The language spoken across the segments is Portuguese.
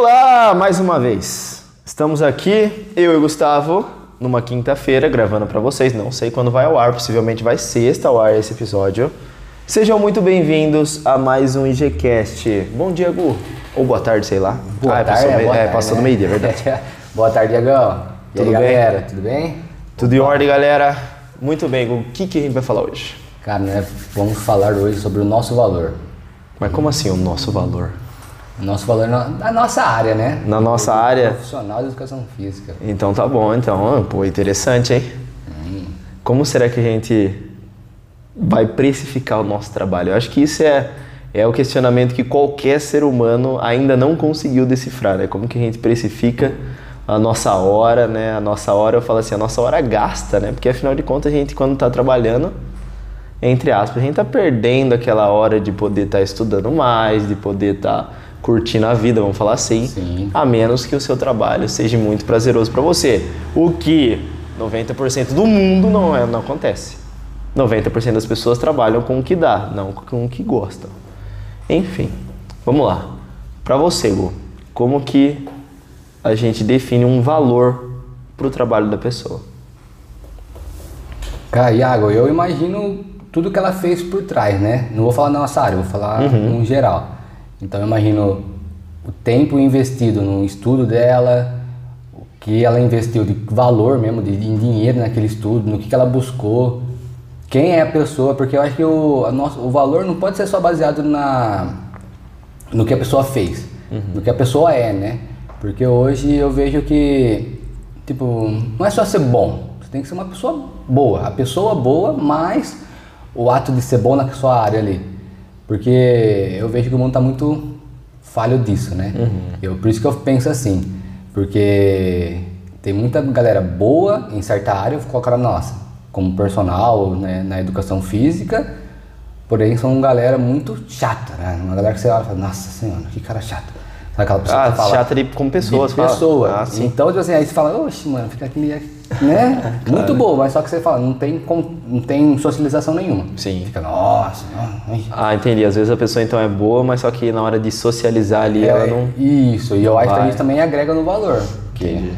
Olá, mais uma vez. Estamos aqui, eu e o Gustavo, numa quinta-feira, gravando para vocês. Não sei quando vai ao ar, possivelmente vai sexta ao ar esse episódio. Sejam muito bem-vindos a mais um IGCast. Bom dia, Gu. Ou boa tarde, sei lá. Boa ah, tarde, passou, é, meio- boa é, tarde, né? meio-dia, é verdade. boa tarde, Diagão. E Tudo aí, bem? galera, tudo bem? Tudo em ordem, galera? Muito bem, Gu. O que, que a gente vai falar hoje? Cara, né, vamos falar hoje sobre o nosso valor. Mas como assim o nosso valor? Nosso valor na, na nossa área, né? Na nossa área? Profissional de educação física. Então tá bom, então. Ah, Pô, interessante, hein? Como será que a gente vai precificar o nosso trabalho? Eu acho que isso é, é o questionamento que qualquer ser humano ainda não conseguiu decifrar, né? Como que a gente precifica a nossa hora, né? A nossa hora, eu falo assim, a nossa hora gasta, né? Porque afinal de contas a gente quando tá trabalhando, entre aspas, a gente tá perdendo aquela hora de poder estar estudando mais, de poder estar curtindo a vida, vamos falar assim, Sim. a menos que o seu trabalho seja muito prazeroso para você. O que 90% do mundo não, é, não acontece. 90% das pessoas trabalham com o que dá, não com o que gostam. Enfim, vamos lá. Para você, Gu, como que a gente define um valor para o trabalho da pessoa? Cara, Iago, eu imagino tudo que ela fez por trás, né? Não vou falar na nossa área, vou falar Uhum. no geral. Então eu imagino o tempo investido no estudo dela, o que ela investiu de valor mesmo, de, em dinheiro naquele estudo, no que, que ela buscou, quem é a pessoa, porque eu acho que o, nosso, o valor não pode ser só baseado na, no que a pessoa fez, no que a pessoa é, né? Porque hoje eu vejo que, tipo, não é só ser bom, você tem que ser uma pessoa boa. A pessoa boa, mais o ato de ser bom na sua área ali. Porque eu vejo que o mundo tá muito falho disso, né? Eu, por isso que eu penso assim, porque tem muita galera boa em certa área, eu vou colocar a nossa, como personal, né, na educação física, porém são galera muito chata, né? Uma galera que você olha e fala, nossa senhora, que cara chato. Sabe aquela pessoa Ah, que fala, chata de como pessoas, de pessoa. Ah. Então, tipo assim, aí você fala, oxe, mano, fica aquele. Né? Muito boa, mas só que você fala, não tem, não tem socialização nenhuma. Sim. Fica, nossa, ai. Ah, entendi. Às vezes a pessoa então é boa, mas só que na hora de socializar ali ela É, não. Isso, e eu acho que vai. isso também agrega no valor. que Entendi.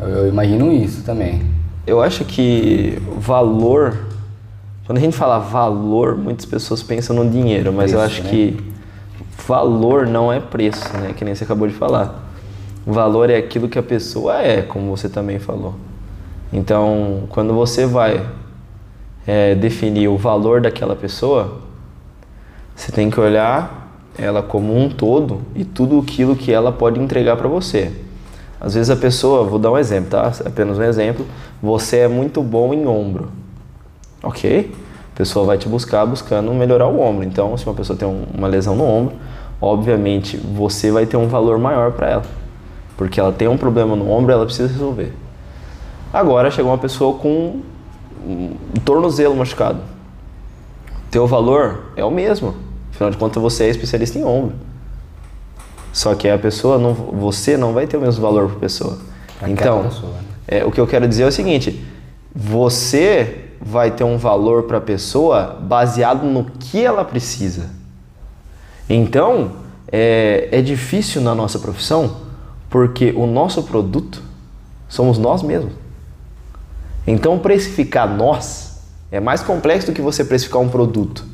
Eu, eu imagino isso também. Eu acho que valor. Quando a gente fala valor, muitas pessoas pensam no dinheiro, mas eu Preço, acho né? que valor não é preço, né? Que nem você acabou de falar. Valor é aquilo que a pessoa é, como você também falou. Então, quando você vai é, definir o valor daquela pessoa, você tem que olhar ela como um todo e tudo aquilo que ela pode entregar para você. Às vezes a pessoa, vou dar um exemplo, tá? Apenas um exemplo. Você é muito bom em ombro. Ok? A pessoa vai te buscar buscando melhorar o ombro. Então, se uma pessoa tem um- uma lesão no ombro, obviamente você vai ter um valor maior para ela. Porque ela tem um problema no ombro ela precisa resolver. Agora chegou uma pessoa com um tornozelo machucado. Teu valor é o mesmo. Afinal de contas, você é especialista em ombro. Só que a pessoa não, você não vai ter o mesmo valor para pessoa. Pra Então, pessoa, né? é, o que eu quero dizer é o seguinte: você vai ter um valor para a pessoa baseado no que ela precisa. Então, é, é difícil na nossa profissão porque o nosso produto somos nós mesmos. Então, precificar nós é mais complexo do que você precificar um produto.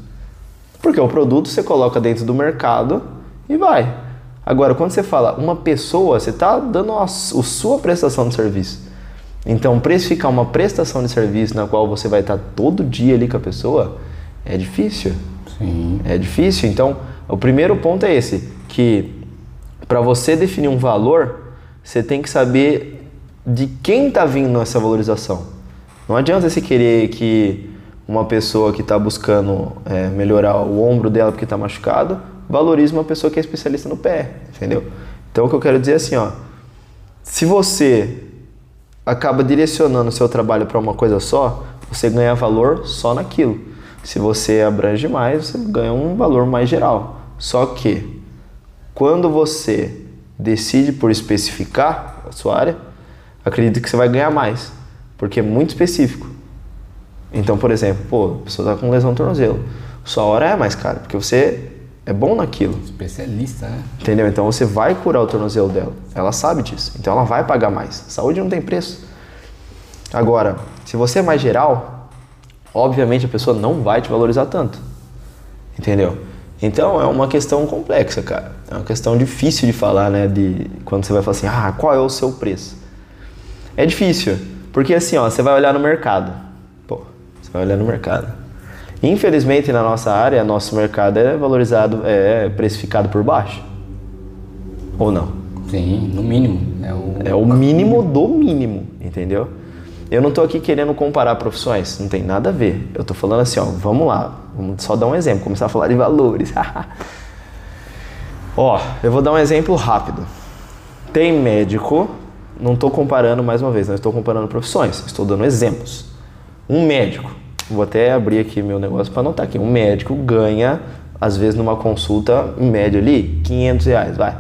Porque o produto você coloca dentro do mercado e vai. Agora, quando você fala uma pessoa, você está dando a, a sua prestação de serviço. Então, precificar uma prestação de serviço na qual você vai estar todo dia ali com a pessoa é difícil. Sim. É difícil. Então, o primeiro ponto é esse, que para você definir um valor, você tem que saber de quem está vindo essa valorização. Não adianta você querer que uma pessoa que está buscando é, melhorar o ombro dela porque está machucado, valorize uma pessoa que é especialista no pé, entendeu? Então, o que eu quero dizer é assim, ó, se você acaba direcionando o seu trabalho para uma coisa só, você ganha valor só naquilo. Se você abrange mais, você ganha um valor mais geral. Só que quando você decide por especificar a sua área, acredito que você vai ganhar mais, porque é muito específico. Então, por exemplo, pô, a pessoa está com lesão no tornozelo. Sua hora é mais cara, porque você é bom naquilo. Especialista, né? Entendeu? Então você vai curar o tornozelo dela. Ela sabe disso. Então ela vai pagar mais. Saúde não tem preço. Agora, se você é mais geral, obviamente a pessoa não vai te valorizar tanto. Entendeu? Então é uma questão complexa, cara. É uma questão difícil de falar, né? De quando você vai falar assim, ah, qual é o seu preço? É difícil, porque assim, ó, você vai olhar no mercado. Pô, você vai olhar no mercado. Infelizmente na nossa área, nosso mercado é valorizado, é precificado por baixo. Ou não? Sim, no mínimo. É o, É o mínimo do mínimo, entendeu? Eu não tô aqui querendo comparar profissões, não tem nada a ver. Eu tô falando assim, ó, vamos lá, vamos só dar um exemplo, começar a falar de valores. ó, eu vou dar um exemplo rápido. Tem médico, não tô comparando mais uma vez, não estou comparando profissões, estou dando exemplos. Um médico, vou até abrir aqui meu negócio para anotar aqui. Um médico ganha, às vezes numa consulta, em média ali, 500 reais, vai.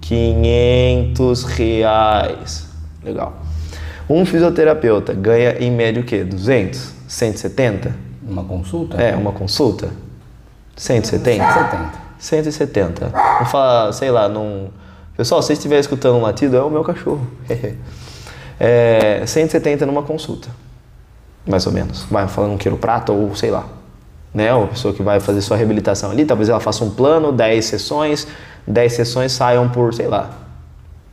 500 reais. Legal. Um fisioterapeuta ganha em média o quê? 200? 170? Uma consulta? É, uma consulta? 170? 170. 170. Vamos falar, sei lá, num. Pessoal, se vocês estiverem escutando um latido, é o meu cachorro. é, 170 numa consulta. Mais ou menos. Vai falando um quiroprata ou sei lá. Né? Uma pessoa que vai fazer sua reabilitação ali, talvez ela faça um plano, 10 sessões, 10 sessões saiam por, sei lá,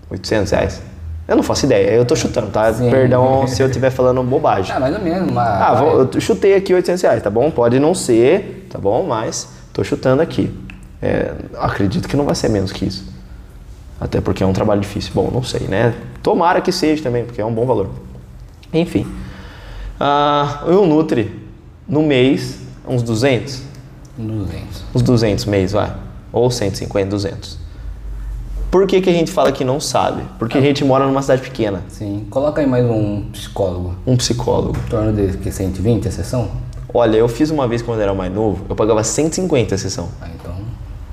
800 reais. Eu não faço ideia, eu tô chutando, tá? Sim. Perdão se eu estiver falando bobagem. Ah, mais ou menos. Uma, Ah, vou- eu chutei aqui 800 reais, tá bom? Pode não ser, tá bom? Mas tô chutando aqui. É, acredito que não vai ser menos que isso. Até porque é um trabalho difícil. Bom, não sei, né? Tomara que seja também, porque é um bom valor. Enfim. Ah, o Nutri, no mês, uns 200? 200. Uns 200 mês, vai. Ou 150, 200. Por que, que a gente fala que não sabe? Porque a gente mora numa cidade pequena. Sim. Coloca aí mais um psicólogo. Um psicólogo. Em torno de que, 120 a sessão? Olha, eu fiz uma vez quando eu era mais novo, eu pagava 150 a sessão. Ah, então.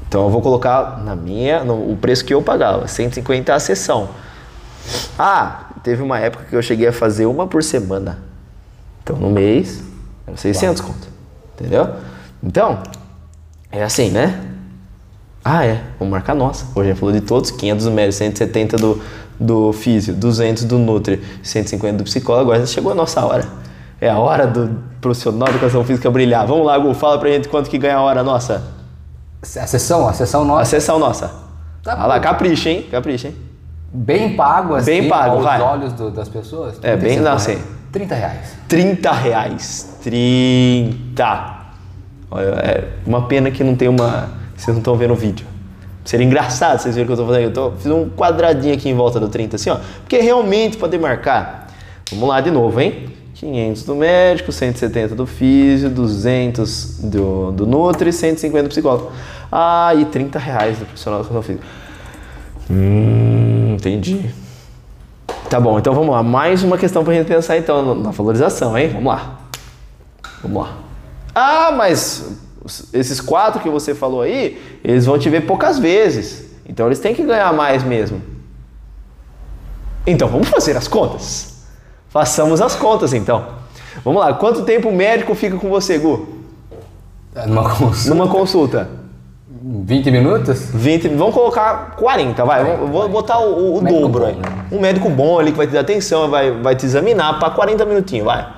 Então eu vou colocar na minha, no, o preço que eu pagava, 150 a sessão. Ah, teve uma época que eu cheguei a fazer uma por semana. Então no mês, era 600 conto. Entendeu? Então, é assim, né? Ah, é, vamos marcar nossa. Hoje a gente falou de todos, 500 do médico, 170 do, do físio, 200 do Nutri, 150 do psicólogo, agora chegou a nossa hora. É a hora do profissional de educação física brilhar. Vamos lá, Gu, fala pra gente quanto que ganha a hora nossa. A sessão, a sessão A nossa. sessão nossa. Tá ah lá, capricha, hein? Capricha, hein? Bem pago, assim, Bem pago, aos vai. olhos do- das pessoas. É, bem- 35 não, reais. sim. 30 reais. 30 reais. 30. Olha, é uma pena que não tem uma. Vocês não estão vendo o vídeo. Seria engraçado vocês verem o que eu tô fazendo. Eu tô, fiz um quadradinho aqui em volta do 30, assim, ó. Porque realmente pode marcar. Vamos lá de novo, hein? 500 do médico, 170 do físio, 200 do, do Nutri, 150 do psicólogo. Ah, e 30 reais do profissional educação física. Hum, entendi. Tá bom, então vamos lá. Mais uma questão pra gente pensar então na valorização, hein? Vamos lá. Vamos lá. Ah, mas esses quatro que você falou aí, eles vão te ver poucas vezes. Então eles têm que ganhar mais mesmo. Então vamos fazer as contas. Façamos as contas então. Vamos lá, quanto tempo o médico fica com você, Gu? É, Numa consulta. Numa consulta? 20 minutos? 20, vamos colocar 40, vai. Vamos- Vou botar o, o- dobro bom, aí. né? Um médico bom ali que vai te dar atenção, vai, vai te examinar para 40 minutinhos, vai.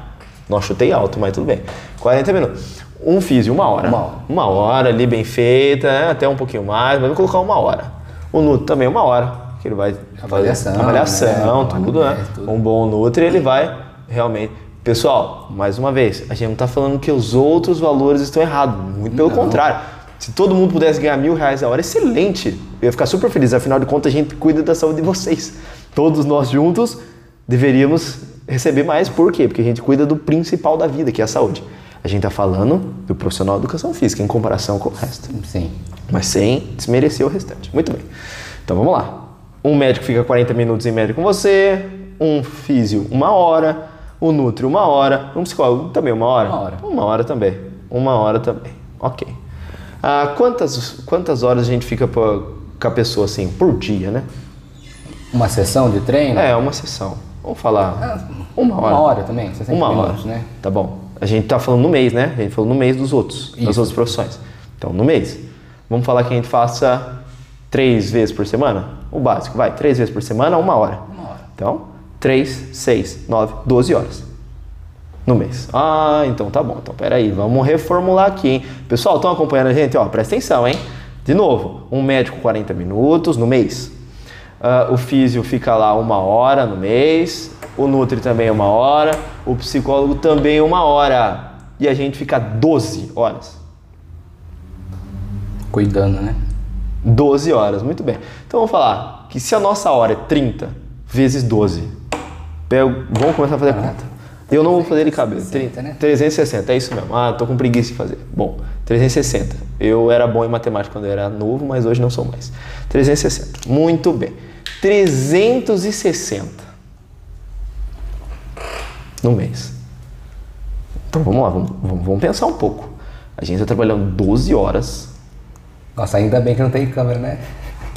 Não chutei alto, mas tudo bem. 40 minutos. Um físio, uma hora. Uma hora. Uma hora ali, bem feita, né? até um pouquinho mais, mas vou colocar uma hora. O Nutri também uma hora, que ele vai Avaliação, fazer avaliação, né? tudo, né? Anamnese, tudo. Um bom Nutri, ele vai realmente... Pessoal, mais uma vez, a gente não está falando que os outros valores estão errados. Muito pelo Não. contrário. Se todo mundo pudesse ganhar mil reais a hora, excelente. Eu ia ficar super feliz. Afinal de contas, a gente cuida da saúde de vocês. Todos nós juntos deveríamos receber mais. Por quê? Porque a gente cuida do principal da vida, que é a saúde. A gente está falando do profissional de educação física em comparação com o resto. Sim. Mas sem desmerecer o restante. Muito bem. Então vamos lá. Um médico fica 40 minutos em média com você, um físio uma hora, o Nutri uma hora, um psicólogo também uma hora? Uma hora. Uma hora também. Uma hora também. Ok. Ah, quantas, quantas horas a gente fica po- com a pessoa assim, por dia, né? Uma sessão de treino? É, uma sessão. Vamos falar. Uma hora. Uma hora também, 60 Uma minutos, hora. né? Tá bom. A gente tá falando no mês, né? A gente falou no mês dos outros, das Isso. outras profissões. Então, no mês. Vamos falar que a gente faça três vezes por semana? O básico, vai, três vezes por semana, uma hora. Uma hora. Então, 3, 6, 9, 12 horas no mês. Ah, então tá bom. Então, peraí, vamos reformular aqui, hein? Pessoal, estão acompanhando a gente? Ó, presta atenção, hein? De novo, um médico 40 minutos no mês. Ah, o físio fica lá uma hora no mês. O Nutri também uma hora. O psicólogo também uma hora. E a gente fica 12 horas. Cuidando, né? 12 horas, muito bem. Então vamos falar que se a nossa hora é 30 vezes 12, pego, vamos começar a fazer a conta. Eu não vou fazer de cabeça. 360, né? 360, é isso mesmo. Ah, tô com preguiça de fazer. Bom, 360. Eu era bom em matemática quando eu era novo, mas hoje não sou mais. 360. Muito bem. 360 no mês. Então vamos lá, vamos, vamos- vamos pensar um pouco. A gente está trabalhando 12 horas. Nossa, ainda bem que não tem câmera, né?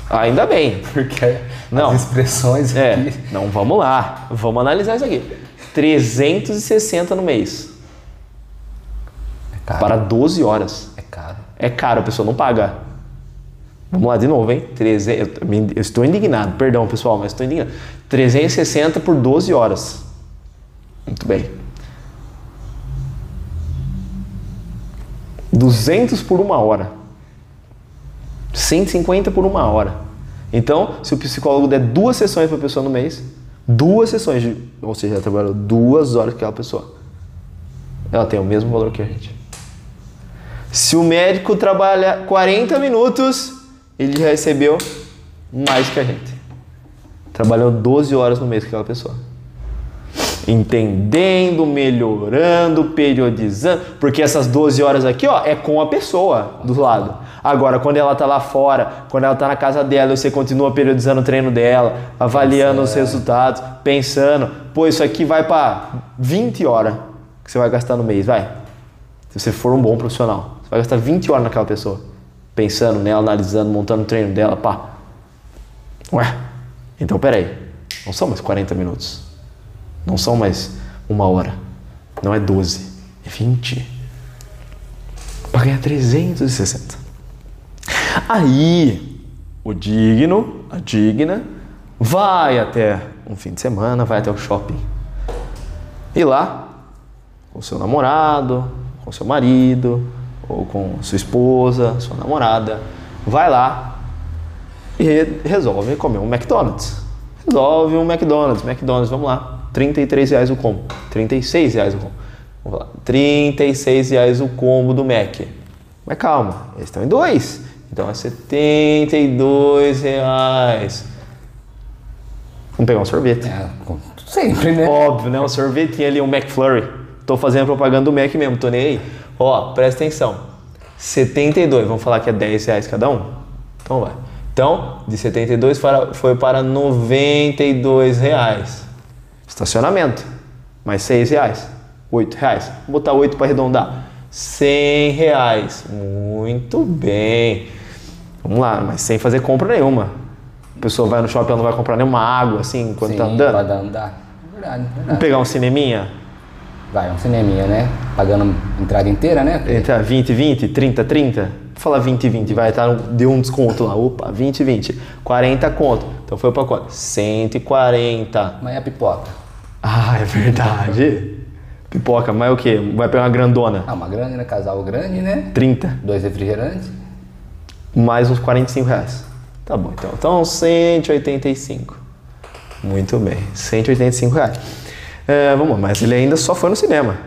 Ainda bem. Porque Não. as expressões É, aqui. não, vamos lá. Vamos analisar isso aqui. 360 no mês. É caro. Para 12 horas. É caro. É caro, a pessoa não paga. Vamos lá de novo, hein? 300, eu, me- eu estou indignado, perdão pessoal, mas estou indignado. 360 por 12 horas. Muito bem. 200 por uma hora. 150 por uma hora. Então, se o psicólogo der duas sessões para a pessoa no mês, duas sessões, de, ou seja, ela trabalhou duas horas com aquela pessoa, ela tem o mesmo valor que a gente. Se o médico trabalha 40 minutos, ele recebeu mais que a gente. Trabalhou 12 horas no mês com aquela pessoa. Entendendo, melhorando, periodizando. Porque essas 12 horas aqui, ó, é com a pessoa do lado. Agora, quando ela tá lá fora, quando ela tá na casa dela, você continua periodizando o treino dela, avaliando os resultados, pensando, pô, isso aqui vai para 20 horas que você vai gastar no mês, vai. Se você for um bom profissional, você vai gastar 20 horas naquela pessoa, pensando nela, analisando, montando o treino dela, pá. Ué, então peraí, não são mais 40 minutos, não são mais uma hora, não é 12, é 20. Para ganhar 360. Aí, o digno, a digna, vai até um fim de semana, vai até o shopping. E lá, com seu namorado, com seu marido, ou com sua esposa, sua namorada, vai lá e re- resolve comer um McDonald's. Resolve um McDonald's, McDonald's, vamos lá, 33 reais o combo, 36 reais o combo. Vamos lá, 36 reais o combo do Mac. Mas calma, eles estão em dois, então é 72 reais. Vamos pegar um sorvete. É, sempre, né? Óbvio, né? Um sorvetinho ali, um McFlurry. Tô fazendo propaganda do Mac mesmo, tô nem aí. Ó, presta atenção. 72, vamos falar que é 10 reais cada um? Então vai. Então, de 72 para, foi para 92 reais. Estacionamento, mais 6 reais. 8 reais. Vou botar 8 para arredondar. 100 reais. Muito bem. Vamos lá, mas sem fazer compra nenhuma. A pessoa vai no shopping, ela não vai comprar nenhuma água assim enquanto Sim, tá andando. Pode andar. Verdade, Vamos verdade. pegar um cineminha? Vai, é um cineminha, né? Pagando entrada inteira, né? Entre 20 20, 30 30? Vou falar 20 20, vai, tá? Deu um desconto lá. Opa, 20 20. 40 conto. Então foi pra quanto? 140. Mas é a pipoca. Ah, é verdade. Pipoca, mas o quê? Vai pegar uma grandona? Ah, uma grande, né? Casal grande, né? 30. Dois refrigerantes. Mais uns 45 reais. Tá bom, então. Então, 185. Muito bem, 185 reais. É, vamos lá, mas ele ainda só foi no cinema.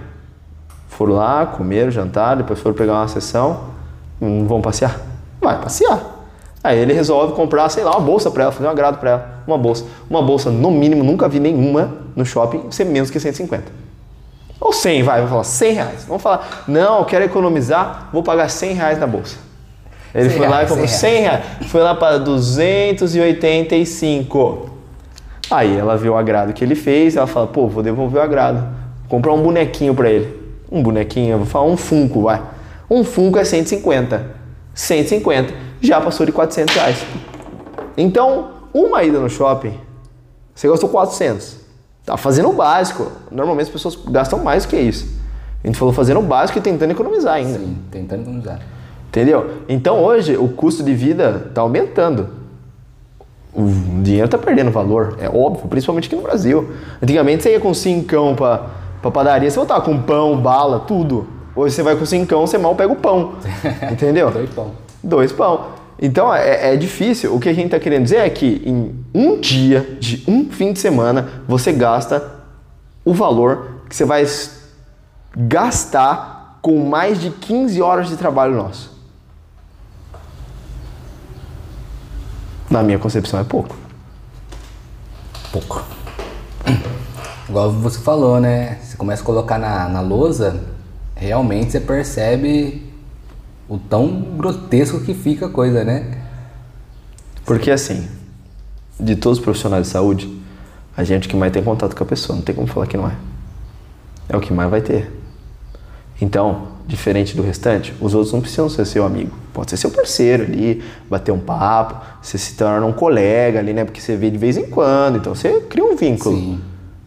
Foram lá, comeram, jantaram, depois foram pegar uma sessão. Hum, vão passear? Vai passear. Aí ele resolve comprar, sei lá, uma bolsa pra ela, fazer um agrado pra ela. Uma bolsa. Uma bolsa, no mínimo, nunca vi nenhuma no shopping ser menos que 150. Ou 100, vai, vamos falar 100 reais. Vamos falar, não, eu quero economizar, vou pagar 100 reais na bolsa. Ele 100 foi lá e comprou 100 100 reais. Foi lá para 285. Aí ela viu o agrado que ele fez, ela fala, pô, vou devolver o agrado. Vou comprar um bonequinho para ele. Um bonequinho, eu vou falar um Funko, vai. Um Funko é 150. 150. Já passou de 400 reais. Então, uma ida no shopping, você gastou 400. Tá fazendo o básico. Normalmente as pessoas gastam mais do que isso. A gente falou fazendo o básico e tentando economizar ainda. Sim, tentando economizar. Entendeu? Então hoje o custo de vida está aumentando. O dinheiro está perdendo valor, é óbvio, principalmente aqui no Brasil. Antigamente você ia com cincão para pra padaria, você voltava com pão, bala, tudo. Hoje você vai com cincão, você mal pega o pão. Entendeu? Dois pão. Dois pão. Então é, é difícil. O que a gente está querendo dizer é que em um dia, de um fim de semana, você gasta o valor que você vai gastar com mais de 15 horas de trabalho nosso. Na minha concepção é pouco. Pouco. Igual você falou, né? Você começa a colocar na, na lousa, realmente você percebe o tão grotesco que fica a coisa, né? Porque assim, de todos os profissionais de saúde, a gente que mais tem contato com a pessoa, não tem como falar que não é. É o que mais vai ter. Então, diferente do restante, os outros não precisam ser seu amigo. Pode ser seu parceiro ali, bater um papo, você se torna um colega ali, né? Porque você vê de vez em quando, então você cria um vínculo. Sim.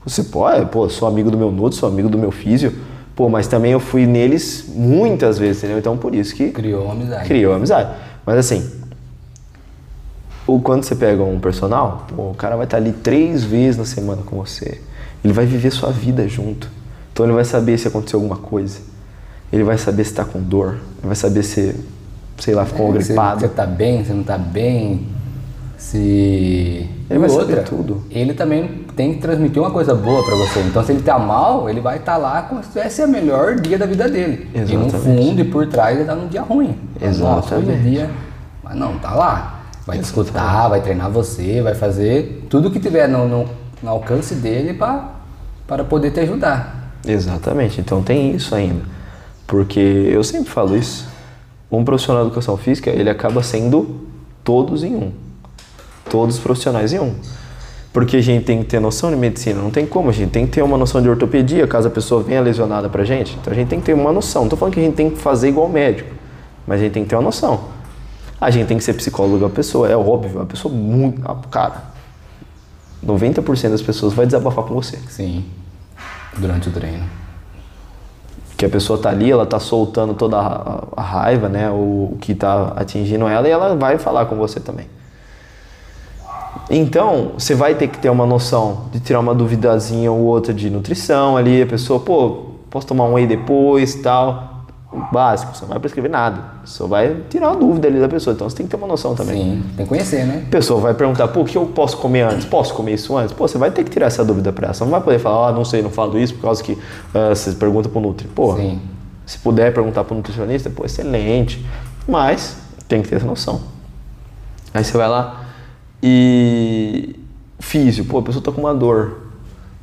Você pode, pô, sou amigo do meu nudo, sou amigo do meu físio, pô, mas também eu fui neles muitas vezes, entendeu? Então por isso que Criou uma amizade. criou amizade. Mas assim, o quando você pega um personal, pô, o cara vai estar ali três vezes na semana com você. Ele vai viver sua vida junto. Então ele vai saber se aconteceu alguma coisa. Ele vai saber se está com dor. Vai saber se, sei lá, ficou É, gripado. você tá bem, você não tá bem. Se. Ele E vai outra, saber tudo. Ele também tem que transmitir uma coisa boa pra você. Então, se ele tá mal, ele vai estar lá como se tivesse o melhor dia da vida dele. E no Exatamente. fundo e por trás ele tá num dia ruim. Nossa, é Exatamente. dia. Mas não, tá lá. Vai te escutar, vai treinar você, vai fazer tudo que tiver no, no- no alcance dele para poder te ajudar. Exatamente. Então tem isso ainda. Porque eu sempre falo isso. Um profissional de educação física, ele acaba sendo todos em um. Todos os profissionais em um. Porque a gente tem que ter noção de medicina, não tem como, a gente tem que ter uma noção de ortopedia, caso a pessoa venha lesionada pra gente. Então a gente tem que ter uma noção. Não tô falando que a gente tem que fazer igual médico, mas a gente tem que ter uma noção. A gente tem que ser psicólogo da pessoa, é óbvio, a pessoa muito. Cara, 90% das pessoas vai desabafar com você. Sim. Durante o treino. Que a pessoa tá ali, ela tá soltando toda a, raiva, né, o, o que tá atingindo ela e ela vai falar com você também. Então, você vai ter que ter uma noção de tirar uma duvidazinha ou outra de nutrição ali, a pessoa, pô, posso tomar um whey depois, tal. Básico, você não vai prescrever nada. Só vai tirar uma dúvida ali da pessoa. Então você tem que ter uma noção também. Sim, tem que conhecer, né? A pessoa vai perguntar, pô, o que eu posso comer antes? Posso comer isso antes? Pô, você vai ter que tirar essa dúvida pra ela. Você não vai poder falar, ah, não sei, não falo isso por causa que ah, você pergunta pro Nutri. Pô, Sim. se puder perguntar pro nutricionista, pô, excelente. Mas tem que ter essa noção. Aí você vai lá e. Físio, pô, a pessoa tá com uma dor.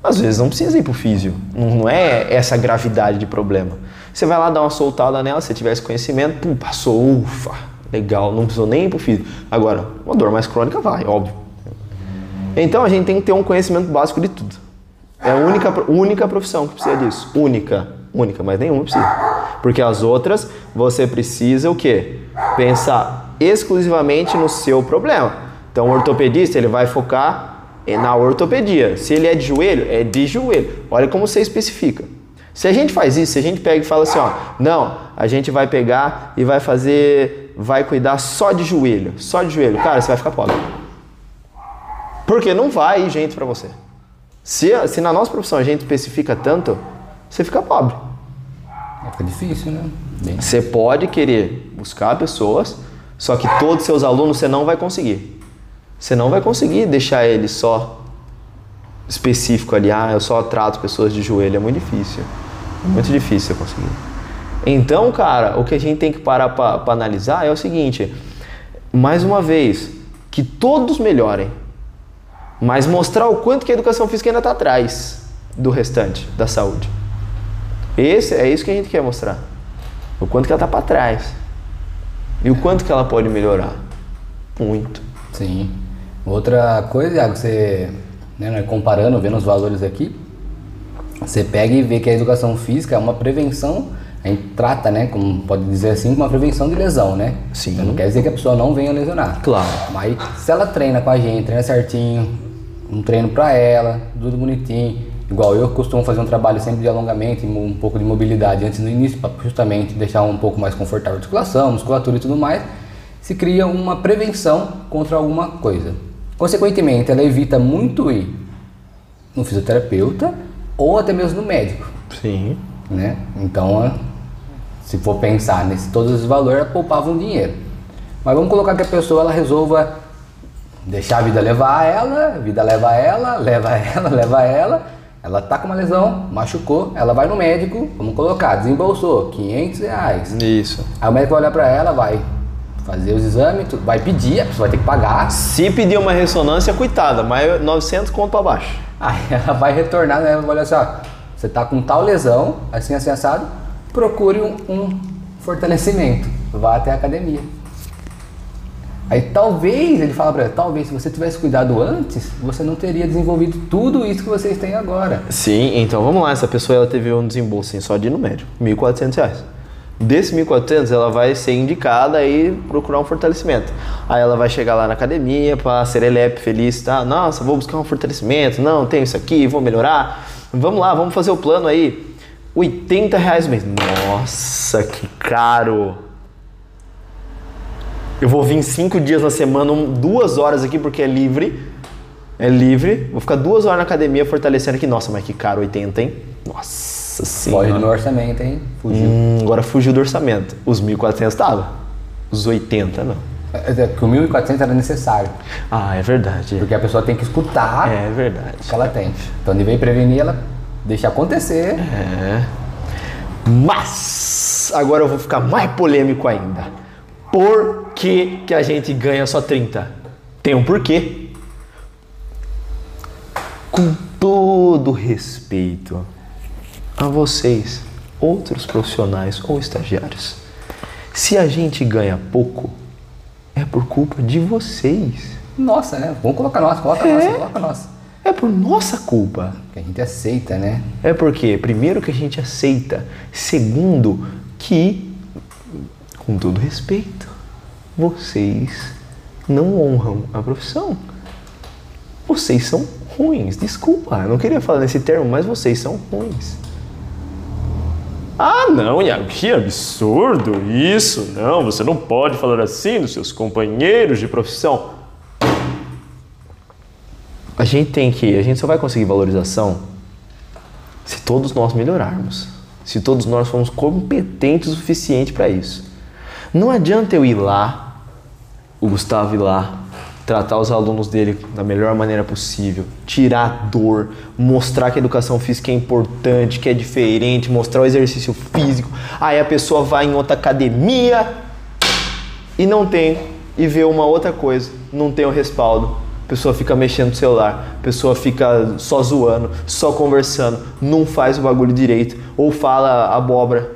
Às vezes não precisa ir pro físio. Não, não é essa gravidade de problema. Você vai lá dar uma soltada nela, se tivesse conhecimento, pum, passou, ufa, legal, não precisou nem ir pro físio. Agora, uma dor mais crônica vai, óbvio. Então a gente tem que ter um conhecimento básico de tudo. É a única, única profissão que precisa disso. Única. Única, mas nenhuma precisa. Porque as outras, você precisa o quê? Pensar exclusivamente no seu problema. Então o ortopedista, ele vai focar na ortopedia. Se ele é de joelho, é de joelho. Olha como você especifica. Se a gente faz isso, se a gente pega e fala assim, ó, não, a gente vai pegar e vai fazer, vai cuidar só de joelho, só de joelho, cara, você vai ficar pobre. Porque não vai ir gente pra você. Se, se na nossa profissão a gente especifica tanto, você fica pobre. Fica difícil, né? Bem, Você pode querer buscar pessoas, só que todos os seus alunos você não vai conseguir. Você não vai conseguir deixar ele só específico ali, ah, eu só trato pessoas de joelho, é muito difícil. É muito difícil você conseguir. Então, cara, o que a gente tem que parar para analisar é o seguinte: mais uma vez, que todos melhorem, mas mostrar o quanto que a educação física ainda está atrás do restante da saúde. Esse é isso que a gente quer mostrar. O quanto que ela está para trás. E o quanto que ela pode melhorar. Muito. sim. Outra coisa, Iago, você, né, nós comparando, vendo os valores aqui, você pega e vê que a educação física é uma prevenção, a gente trata, né, como pode dizer assim, uma prevenção de lesão, né? Sim. Então não quer dizer que a pessoa não venha lesionar. Claro. Mas se ela treina com a gente, treina certinho, um treino pra ela, tudo bonitinho, igual eu costumo fazer um trabalho sempre de alongamento e um pouco de mobilidade antes no início, para justamente deixar um pouco mais confortável a articulação, musculatura e tudo mais, se cria uma prevenção contra alguma coisa. Consequentemente, ela evita muito ir no fisioterapeuta ou até mesmo no médico, Sim. né? Então, se for pensar nesse todos esses valores, poupava um dinheiro. Mas vamos colocar que a pessoa ela resolva deixar a vida levar ela, a vida leva ela, leva ela, leva ela. Ela tá com uma lesão, machucou, ela vai no médico, vamos colocar, desembolsou 500 reais. Isso. Aí o médico vai olhar pra ela, vai fazer os exames, tudo, vai pedir, a pessoa vai ter que pagar. Se pedir uma ressonância, coitada, mas 900 conto pra baixo. Aí ela vai retornar, né? Vai olhar assim, ó, você tá com tal lesão, assim, assim, assado, procure um, um fortalecimento, vá até a academia. Aí talvez, ele fala pra ela, talvez se você tivesse cuidado antes, você não teria desenvolvido tudo isso que vocês têm agora. Sim, então vamos lá. Essa pessoa ela teve um desembolso assim, só de ir no médico, 1.400 reais. Desse 1.400 ela vai ser indicada e procurar um fortalecimento. Aí ela vai chegar lá na academia para serelepe feliz, tá? Nossa, vou buscar um fortalecimento. Não, tenho isso aqui, vou melhorar. Vamos lá, vamos fazer o plano aí. 80 reais mês. Nossa, que caro. Eu vou vir cinco dias na semana, duas horas aqui porque é livre. É livre. Vou ficar duas horas na academia fortalecendo aqui. Nossa, mas que caro 80, hein? Nossa Foge senhora. no orçamento, hein? Fugiu. Hum, agora fugiu do orçamento. Os 1.400 tava. Os 80 não. É, é, Que o 1.400 era necessário, Ah, é verdade. porque a pessoa tem que escutar É verdade. o que ela tem. Então, de vez em prevenir, ela deixa acontecer. É. Mas agora eu vou ficar mais polêmico ainda. Por que, que a gente ganha só 30? Tem um porquê. Com todo respeito a vocês, outros profissionais ou estagiários, se a gente ganha pouco, é por culpa de vocês. Nossa, né? Vamos colocar nossa, coloca É. nossa, coloca nossa. É por nossa culpa. Que a gente aceita, né? É porque, primeiro, que a gente aceita, segundo, que, com todo respeito, vocês não honram a profissão. Vocês são ruins, desculpa, eu não queria falar nesse termo, mas vocês são ruins. Ah, não, Iago, que absurdo isso! Não, você não pode falar assim dos seus companheiros de profissão. A gente tem que, a gente só vai conseguir valorização se todos nós melhorarmos, se todos nós formos competentes o suficiente para isso. Não adianta eu ir lá, o Gustavo ir lá, tratar os alunos dele da melhor maneira possível, tirar dor, mostrar que a educação física é importante, que é diferente, mostrar o exercício físico. Aí a pessoa vai em outra academia e não tem, e vê uma outra coisa, não tem o respaldo. A pessoa fica mexendo no celular, a pessoa fica só zoando, só conversando, não faz o bagulho direito, ou fala abóbora.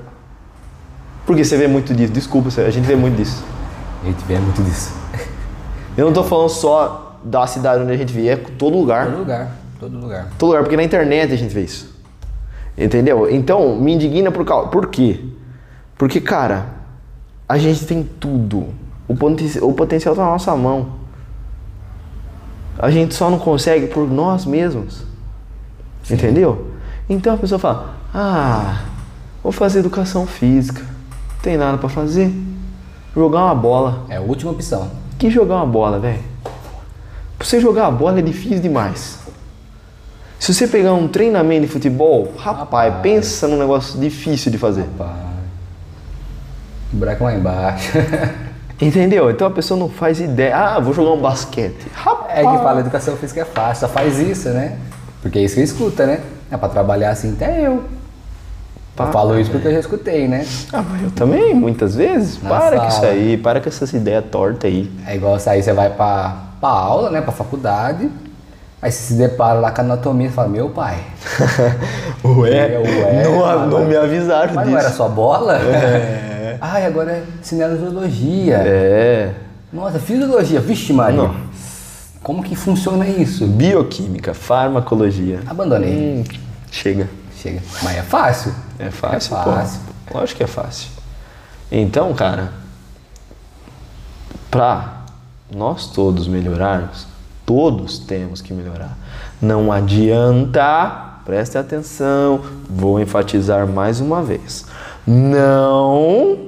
Porque você vê muito disso, desculpa, a gente vê muito disso. A gente vê muito disso. Eu não tô falando só da cidade onde a gente vê, é todo lugar. Todo lugar, todo lugar. Todo lugar, porque na internet a gente vê isso. Entendeu? Então, me indigna por causa. Por quê? Porque, cara, a gente tem tudo. O, poten- o potencial tá na nossa mão. A gente só não consegue por nós mesmos. Entendeu? Então a pessoa fala: Ah, vou fazer educação física. Não tem nada pra fazer. Jogar uma bola. É a última opção. Que jogar uma bola, velho? Pra você jogar a bola é difícil demais. Se você pegar um treinamento de futebol, rapaz, Rapaz. pensa num negócio difícil de fazer. O buraco lá embaixo. Entendeu? Então a pessoa não faz ideia. Ah, vou jogar um basquete. Rapaz. É que fala educação física é fácil, só faz isso, né? Porque é isso que escuta, né? É pra trabalhar assim, até eu. Pá, eu falo pá, isso porque eu já escutei, né? Ah, mas eu também, muitas vezes. Na para com isso sala. aí, para com essas ideias tortas aí. É igual aí você vai pra, pra aula, né? Pra faculdade. Aí você se depara lá com a anatomia e fala, meu pai. Ué, Ué, não, não me avisaram Mas disso. não era só bola? É. Ai, agora é cinesiologia. É. Nossa, fisiologia. Vixe, Maria. Não. Como que funciona isso? Bioquímica, farmacologia. Abandonei. Hum, chega. Chega. Mas é fácil. É fácil, É pô. fácil. Lógico que é fácil. Então, cara, pra nós todos melhorarmos, todos temos que melhorar. Não adianta preste atenção, vou enfatizar mais uma vez. Não,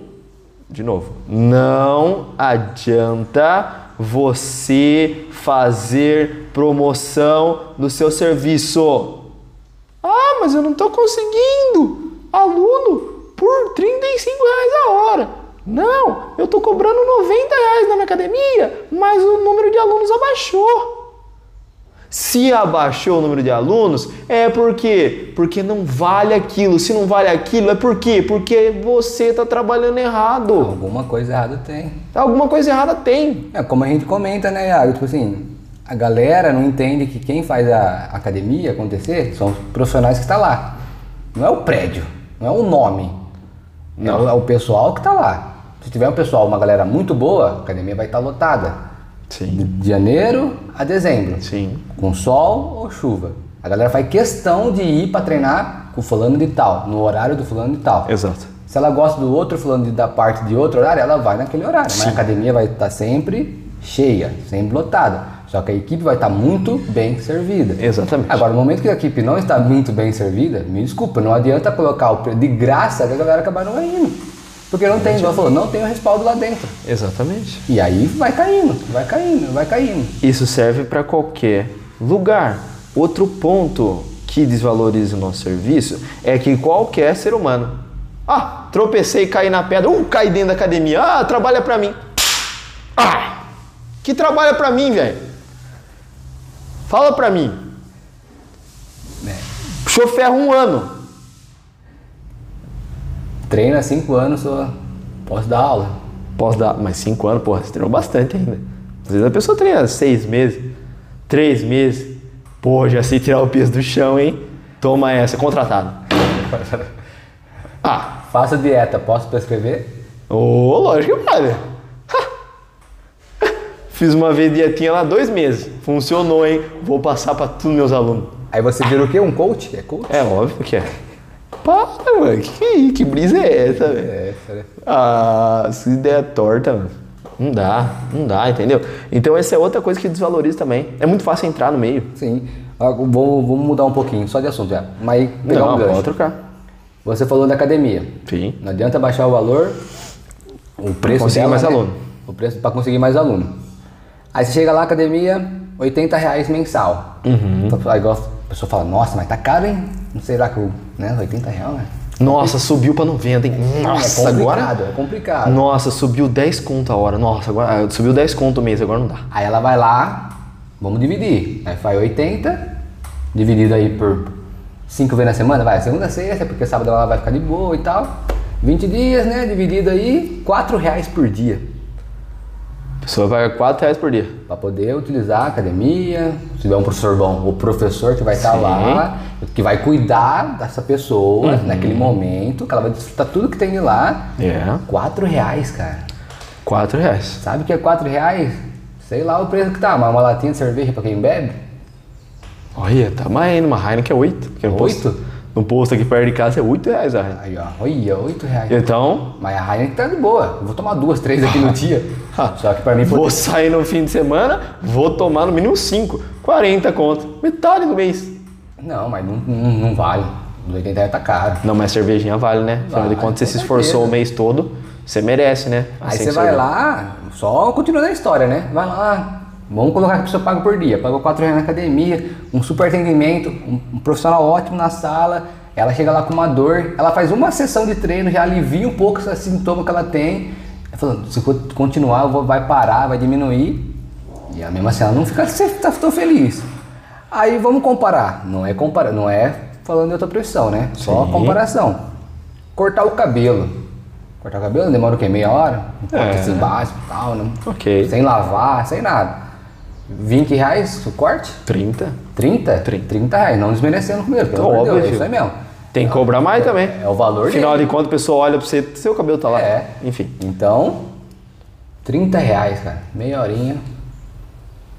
de novo, não adianta você fazer promoção do seu serviço. Mas eu não estou conseguindo aluno por 35 reais a hora. Não, eu estou cobrando 90 reais na minha academia, mas o número de alunos abaixou. Se abaixou o número de alunos, é por quê? Porque não vale aquilo. Se não vale aquilo, é por quê? Porque você está trabalhando errado. Alguma coisa errada tem. Alguma coisa errada tem. É como a gente comenta, né, Iago? Tipo assim, a galera não entende que quem faz a academia acontecer são os profissionais que estão tá lá. Não é o prédio, não é o nome. Não. É, o, pessoal que está lá. Se tiver um pessoal, uma galera muito boa, a academia vai estar tá lotada. Sim. De janeiro a dezembro. Sim. Com sol ou chuva. A galera faz questão de ir para treinar com o fulano de tal, no horário do fulano de tal. Exato. Se ela gosta do outro fulano de, da parte de outro horário, ela vai naquele horário. Sim. Mas a academia vai estar tá sempre cheia, sempre lotada. Só que a equipe vai estar muito bem servida. Exatamente. Agora, no momento que a equipe não está muito bem servida, me desculpa, não adianta colocar o de graça que a galera acabar não indo. Porque não tem, igual falou, não tem o respaldo lá dentro. Exatamente. E aí vai caindo, vai caindo, vai caindo. Isso serve para qualquer lugar. Outro ponto que desvaloriza o nosso serviço é que qualquer ser humano. Ah, tropecei e caí na pedra. Uh, caí dentro da academia. Ah, trabalha para mim. Ah, que trabalha para mim, velho. Fala para mim. É. Puxou ferro um ano treino há cinco anos, só posso dar aula. Posso dar, mas cinco anos, porra, você treinou bastante ainda. Às vezes a pessoa treina seis meses, três meses. Pô, já sei tirar o peso do chão, hein? Toma essa, contratado. ah. Faço dieta, posso prescrever? Ô, oh, lógico que pode. Fiz uma vez dietinha lá dois meses. Funcionou, hein? Vou passar para todos meus alunos. Aí você vira o quê? Um coach? É coach? É óbvio que é. Para, mano. Que, que, brisa é essa, velho? É né? Ah, essa ideia é torta, mano. Não dá, não dá, entendeu? Então essa é outra coisa que desvaloriza também. É muito fácil entrar no meio. Sim. Ah, vamos, vamos mudar um pouquinho, só de assunto já. Mas pegar não, um gancho. pode trocar. Você falou da academia. Sim. Não adianta baixar o valor, o preço conseguir dela, mais né? aluno. O preço para conseguir mais aluno. Aí você chega lá, academia, 80 reais mensal. Uhum. Então, aí a pessoa fala, nossa, mas tá caro, hein? Não sei lá que eu, né, 80 reais, né? Nossa, subiu pra 90, hein? Nossa, é agora. É complicado. Nossa, subiu 10 conto a hora. Nossa, agora ah, subiu 10 conto o mês, agora não dá. Aí ela vai lá, vamos dividir. Aí faz 80, dividido aí por 5 vezes na semana, vai, segunda sexta, porque sábado ela vai ficar de boa e tal. 20 dias, né? Dividido aí, 4 reais por dia. Pessoa vai 4 reais por dia. Para poder utilizar a academia, se tiver um professor bom, o professor que vai estar lá, que vai cuidar dessa pessoa uhum. naquele momento, que ela vai desfrutar tudo que tem de lá. É. 4 reais, cara. 4 reais. Sabe o que é 4 reais? Sei lá o preço que tá, mas uma latinha de cerveja para quem bebe? Olha, tá mais ainda, uma Heineken é 8. 8? No posto aqui perto de casa é 8 reais a Heineken. Aí, ó, olha, 8 reais. Então. Mas a Heineken tá de boa. vou tomar duas, três aqui no dia. Só que pra mim. Vou sair no fim de semana, vou tomar no mínimo 5. 40 conto. Metade do mês. Não, mas não, não, não vale. Os 80 reais tá caro. Não, mas cervejinha vale, né? Afinal de contas, você se esforçou o mês todo, você merece, né? Assim Aí você vai lá, só continuando a história, né? Vai lá, Vamos colocar que a pessoa paga por dia, pagou 4 reais na academia, um super atendimento, um, um, profissional ótimo na sala, ela chega lá com uma dor, ela faz uma sessão de treino, já alivia um pouco esse sintoma que ela tem, falando, se continuar vou, vai parar, vai diminuir, e a mesma assim ela não fica tá tão feliz. Aí vamos comparar, não é comparar, não é falando de outra profissão, né? Só Sim. comparação. Cortar o cabelo. Cortar o cabelo demora o quê? Meia hora? Um corte é. assim básico e tal, né? Ok. Sem lavar, sem nada. 20 reais o corte? 30. 30? 30, 30 reais, não desmerecendo comigo, pelo amor de Deus, é isso aí mesmo. Tem que cobrar mais é, também. É o valor Afinal dele. de contas, a pessoa olha pra você, seu cabelo tá lá. É. Enfim. Então, 30 reais, cara, meia horinha.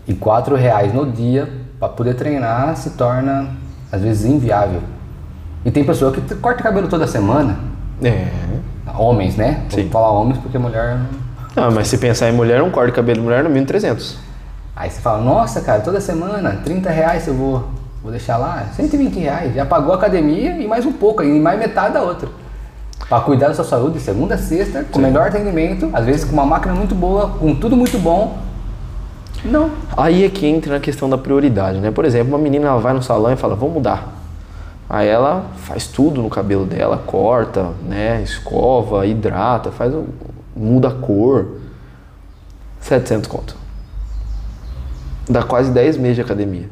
E 4 reais no dia para poder treinar se torna, às vezes, inviável. E tem pessoa que corta cabelo toda semana. É. Homens, né? Sim. Vou falar homens porque mulher. Não, mas se pensar em mulher, um corte de cabelo de mulher no mínimo 300. Aí você fala, nossa, cara, toda semana, 30 reais eu vou. Vou deixar lá, 120 reais. Já pagou a academia e mais um pouco, e mais metade da outra. Para cuidar da sua saúde, segunda a sexta, com melhor atendimento, às vezes com uma máquina muito boa, com tudo muito bom. Não. Aí é que entra na questão da prioridade, né? Por exemplo, uma menina ela vai no salão e fala, vou mudar. Aí ela faz tudo no cabelo dela, corta, né, escova, hidrata, faz o- muda a cor. 700 conto. Dá quase 10 meses de academia.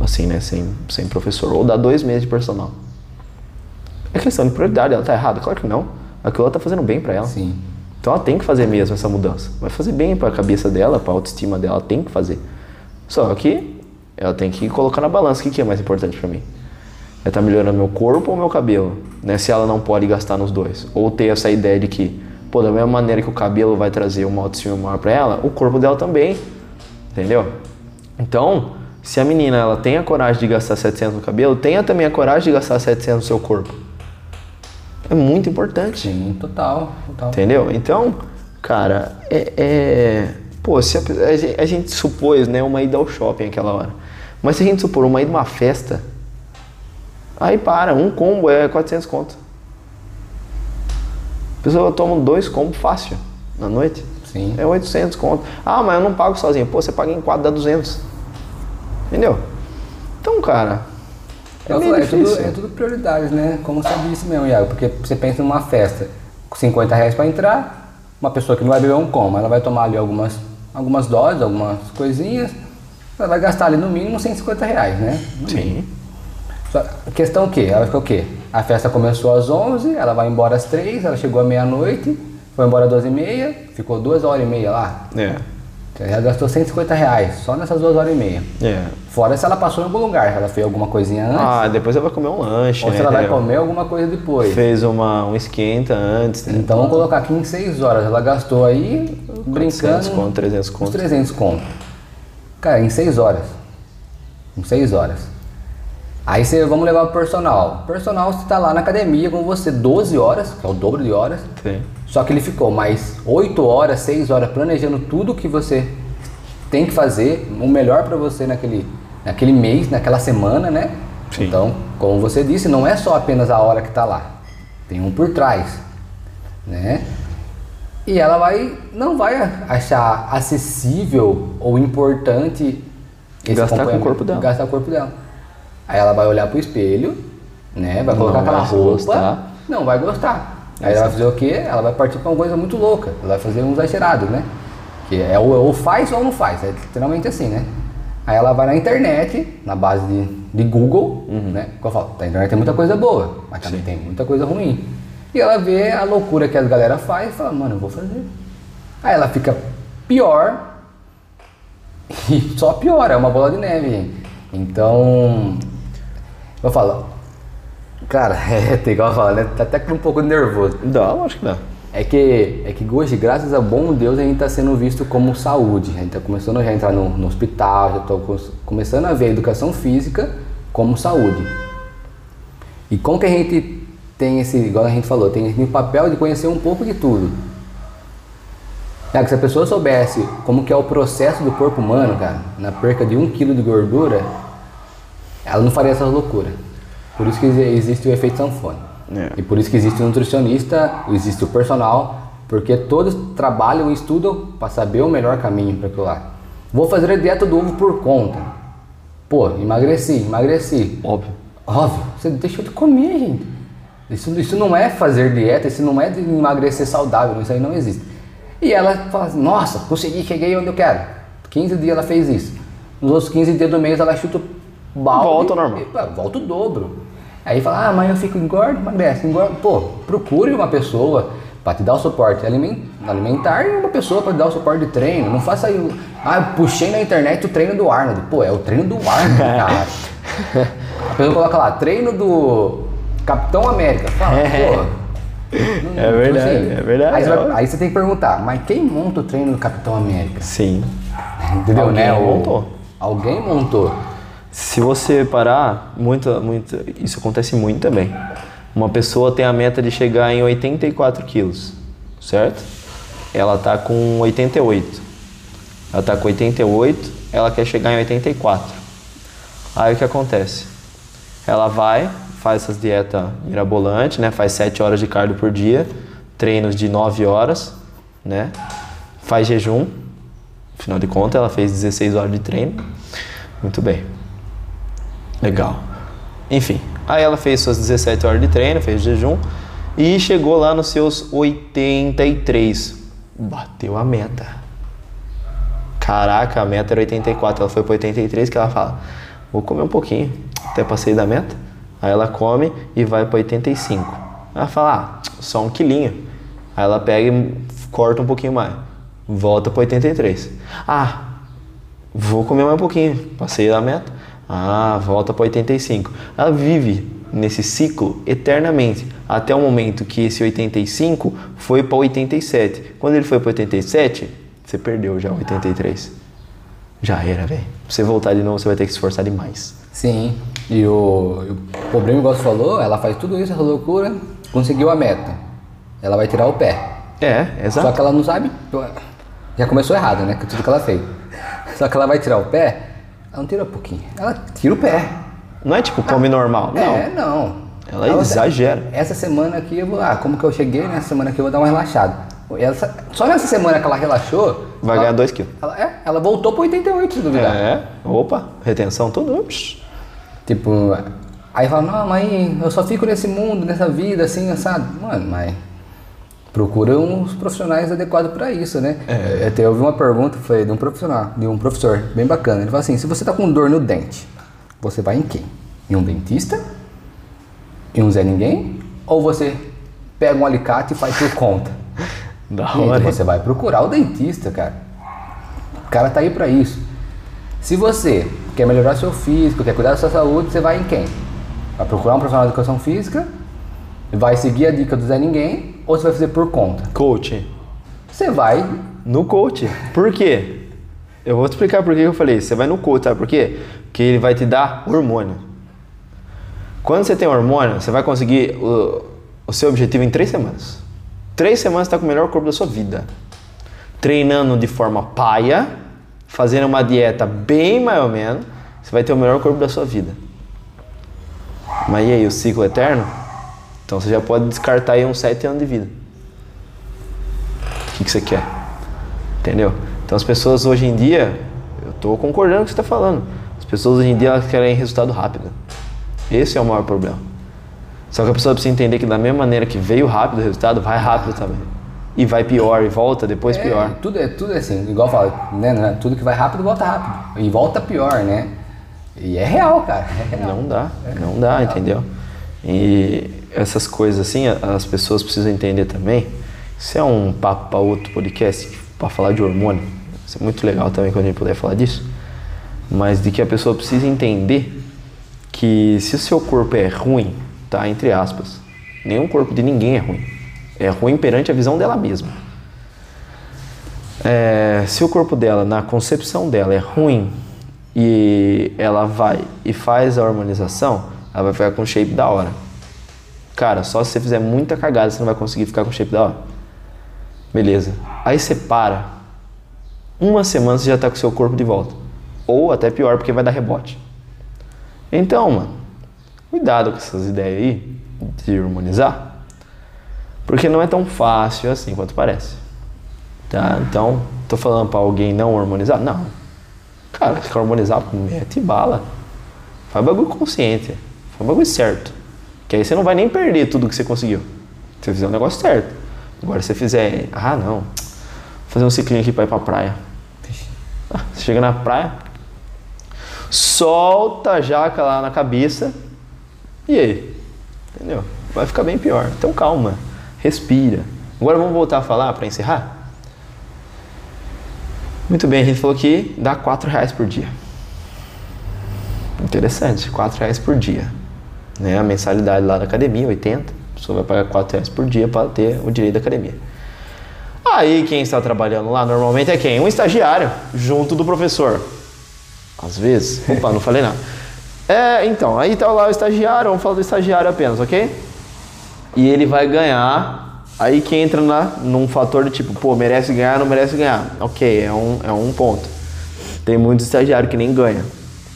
Assim, né, sem, sem professor. Ou dá dois meses de personal. É questão de prioridade, ela tá errada? Claro que não. Aquilo ela tá fazendo bem pra ela. Sim. Então ela tem que fazer mesmo essa mudança. Vai fazer bem para a cabeça dela, para a autoestima dela, ela tem que fazer. Só que ela tem que colocar na balança o que, é mais importante para mim. É estar melhorando meu corpo ou meu cabelo? Né? Se ela não pode gastar nos dois. Ou ter essa ideia de que, pô, da mesma maneira que o cabelo vai trazer uma autoestima maior para ela, o corpo dela também. Entendeu? Então, se a menina ela tem a coragem de gastar 700 no cabelo, tenha também a coragem de gastar 700 no seu corpo. É muito importante. Sim, total. total. Entendeu? Então, cara, é. é- pô, se a, a gen- a gente supôs, né, uma ida ao shopping aquela hora. Mas se a gente supor uma ida uma festa, aí para, um combo é 400 conto. A pessoa toma dois combos fácil na noite. Sim. É 800 conto. Ah, mas eu não pago sozinho. Pô, você paga em quatro, dá 200. Entendeu? Então, cara, é meio é, tudo, é tudo prioridades, né? Como você disse mesmo, Iago. Porque você pensa numa festa com 50 reais para entrar, uma pessoa que não vai beber um como, ela vai tomar ali algumas, algumas doses, algumas coisinhas, ela vai gastar ali no mínimo 150 reais, né? No mínimo. Sim. Só, a questão é o quê? Ela fica o quê? A festa começou às 11, ela vai embora às 3, ela chegou à meia-noite, foi embora às 12 e meia, ficou duas horas e meia lá. É. Ela gastou 150 reais só nessas duas horas e meia. É. Fora se ela passou em algum lugar, ela fez alguma coisinha antes, Ah, depois ela vai comer um lanche, ou né? se ela vai entendeu? comer alguma coisa depois. Fez uma, um esquenta antes, né? Então vamos colocar aqui em 6 horas. Ela gastou aí, 400 brincando, conto, 300 uns conto. 300 conto. Cara, em 6 horas. Em 6 horas. Aí você, vamos levar o personal. O personal você tá lá na academia com você 12 horas, que é o dobro de horas. Sim. Só que ele ficou mais 8 horas, 6 horas planejando tudo que você tem que fazer, o melhor para você naquele, naquele mês, naquela semana, né? Sim. Então, como você disse, não é só apenas a hora que tá lá. Tem um por trás, né? E ela vai não vai achar acessível ou importante esse Gastar com o corpo dela. Gastar o corpo dela. Aí ela vai olhar pro espelho, né? Vai colocar Não aquela vai roupa, gostar. não vai gostar. Aí ela vai fazer o quê? Ela vai partir pra uma coisa muito louca. Ela vai fazer um exagerado, né? Que é ou, ou faz ou não faz. É literalmente assim, né? Aí ela vai na internet, na base de, de Google, né? Como eu falo, a internet tem muita coisa boa, mas também tem muita coisa ruim. E ela vê a loucura que as galera faz e fala, mano, eu vou fazer. Aí ela fica pior e só piora, é uma bola de neve. Então, eu falo, cara, é, tem igual falo, né? Tá até com um pouco nervoso. Dá, acho que dá. É que, é que hoje, graças a bom Deus, a gente está sendo visto como saúde. A gente está começando já a entrar no, no hospital, já estou começando a ver a educação física como saúde. E como que a gente tem esse, igual a gente falou, tem o papel de conhecer um pouco de tudo. Cara, se a pessoa soubesse como que é o processo do corpo humano, cara, na perca de um quilo de gordura, ela não faria essas loucuras. Por isso que existe o efeito sanfona. É. E por isso que existe o nutricionista, existe o personal, porque todos trabalham e estudam para saber o melhor caminho para aquilo lá. Vou fazer a dieta do ovo por conta. Pô, emagreci, emagreci. Óbvio. Óbvio, você deixou de comer, gente. Isso, isso não é fazer dieta, isso não é de emagrecer saudável, isso aí não existe. E ela fala assim, nossa, consegui, cheguei onde eu quero. 15 dias ela fez isso. Nos outros 15 dias do mês ela chuta o balde. Volta normal. e, pá, volta o dobro. Aí fala, ah, mas eu fico engordo, emagrece, engordo. Pô, procure uma pessoa para te dar o suporte alimen- alimentar e uma pessoa para te dar o suporte de treino. Não faça aí, ah, eu puxei na internet o treino do Arnold. Pô, é o treino do Arnold, cara. A pessoa coloca lá, treino do Capitão América. Fala, pô. não- É verdade, é verdade. Aí você, vai- aí você tem que perguntar, mas quem monta o treino do Capitão América? Sim. Entendeu, Alguém né? Montou. Alguém montou. Se você parar, muita, muita, isso acontece muito também. Uma pessoa tem a meta de chegar em 84 quilos, certo? Ela tá com 88. Ela tá com 88, ela quer chegar em 84. Aí o que acontece? Ela vai, faz essas dietas mirabolantes, né? Faz 7 horas de cardio por dia, treinos de 9 horas, né? Faz jejum. Afinal de contas, ela fez 16 horas de treino. Muito bem. Legal. Enfim, aí ela fez suas 17 horas de treino, fez jejum e chegou lá nos seus 83. Bateu a meta. Caraca, a meta era 84, ela foi para 83 que ela fala: "Vou comer um pouquinho, até passei da meta". Aí ela come e vai para 85. Ela fala: "Ah, só um quilinho". Aí ela pega e corta um pouquinho mais. Volta para 83. Ah, vou comer mais um pouquinho, passei da meta. Ah, volta para 85. Ela vive nesse ciclo eternamente, até o momento que esse 85 foi para 87. Quando ele foi para 87, você perdeu já 83. Já era, velho. Pra você voltar de novo, você vai ter que se esforçar demais. Sim. E o, o problema, igual você falou, ela faz tudo isso, essa loucura, conseguiu a meta. Ela vai tirar o pé. É, exato. Só que ela não sabe. Já começou errado, né? Com tudo que ela fez. Só que ela vai tirar o pé, ela não tira um pouquinho. Ela tira o pé. Não é tipo come normal, não. É, não. Ela exagera. Essa semana aqui eu vou. Ah, como que eu cheguei, nessa semana aqui eu vou dar uma relaxada. Essa- só nessa semana que ela relaxou. Vai ela, ganhar 2 quilos. Ela, é, ela voltou pro 88, se duvidar. É, opa, retenção tudo. Tipo, aí fala, não, mãe, eu só fico nesse mundo, nessa vida, assim, assado. Mano, mas procura uns profissionais adequados pra isso, né? É. Eu, até ouvi uma pergunta, foi de um profissional, de um professor, bem bacana. Ele falou assim, se você tá com dor no dente, você vai em quem? Em um dentista? Em um Zé Ninguém? Ou você pega um alicate e faz por conta? Da hora. hein? você vai procurar o dentista, cara. O cara tá aí pra isso. Se você quer melhorar seu físico, quer cuidar da sua saúde, você vai em quem? Vai procurar um profissional de educação física, vai seguir a dica do Zé Ninguém, ou você vai fazer por conta? Coach. Você vai. No coach. Por quê? Eu vou te explicar por que eu falei. Você vai no coach, sabe por quê? Porque ele vai te dar hormônio. Quando você tem hormônio, você vai conseguir o, o seu objetivo em três semanas. Três semanas você está com o melhor corpo da sua vida. Treinando de forma paia, fazendo uma dieta bem mais ou menos, você vai ter o melhor corpo da sua vida. Mas e aí, o ciclo eterno? Então você já pode descartar aí uns sete anos de vida. O que, que você quer? Entendeu? Então as pessoas hoje em dia, eu estou concordando com o que você está falando. As pessoas hoje em dia elas querem resultado rápido. Esse é o maior problema. Só que a pessoa precisa entender que da mesma maneira que veio rápido o resultado, vai rápido também. E vai pior, e volta depois É, pior. Tudo é tudo é assim, igual eu falo, né, né? Tudo que vai rápido volta rápido. E volta pior, né? E é real, cara. É real. Não dá, não dá, entendeu? E essas coisas assim, as pessoas precisam entender também. Isso é um papo para outro podcast, para falar de hormônio. Isso é muito legal também quando a gente puder falar disso. Mas de que a pessoa precisa entender que se o seu corpo é ruim, tá? Entre aspas, nenhum corpo de ninguém é ruim. É ruim perante a visão dela mesma. É, se o corpo dela, na concepção dela, é ruim e ela vai e faz a harmonização, ela vai ficar com shape da hora. Cara, só se você fizer muita cagada você não vai conseguir ficar com shape da hora. Beleza. Aí você para. Uma semana você já tá com o seu corpo de volta. Ou até pior, porque vai dar rebote. Então, mano, cuidado com essas ideias aí de harmonizar. Porque não é tão fácil assim quanto parece. Tá? Então, tô falando pra alguém não harmonizar? Não. Cara, se harmonizar, mete bala. Faz bagulho consciente. Faz bagulho certo. Que aí você não vai nem perder tudo que você conseguiu. Se você fizer o negócio certo. Agora, se você fizer, ah, não, vou fazer um ciclinho aqui pra ir pra praia. Ah, Você chega na praia, solta a jaca lá na cabeça. E aí? Entendeu? Vai ficar bem pior. Então calma, respira. Agora vamos voltar a falar para encerrar? Muito bem, a gente falou que dá 4 reais por dia. Interessante, 4 reais por dia. Né? A mensalidade lá da academia, 80. A pessoa vai pagar 4 reais por dia para ter o direito da academia. Aí quem está trabalhando lá normalmente é quem? Um estagiário, junto do professor. Às vezes. Opa, não falei nada. É, então, aí tá lá o estagiário, vamos falar do estagiário apenas, ok? E ele vai ganhar. Aí que entra na, num fator de tipo, pô, merece ganhar, não merece ganhar. Ok, é um, é um ponto. Tem muitos estagiários que nem ganham.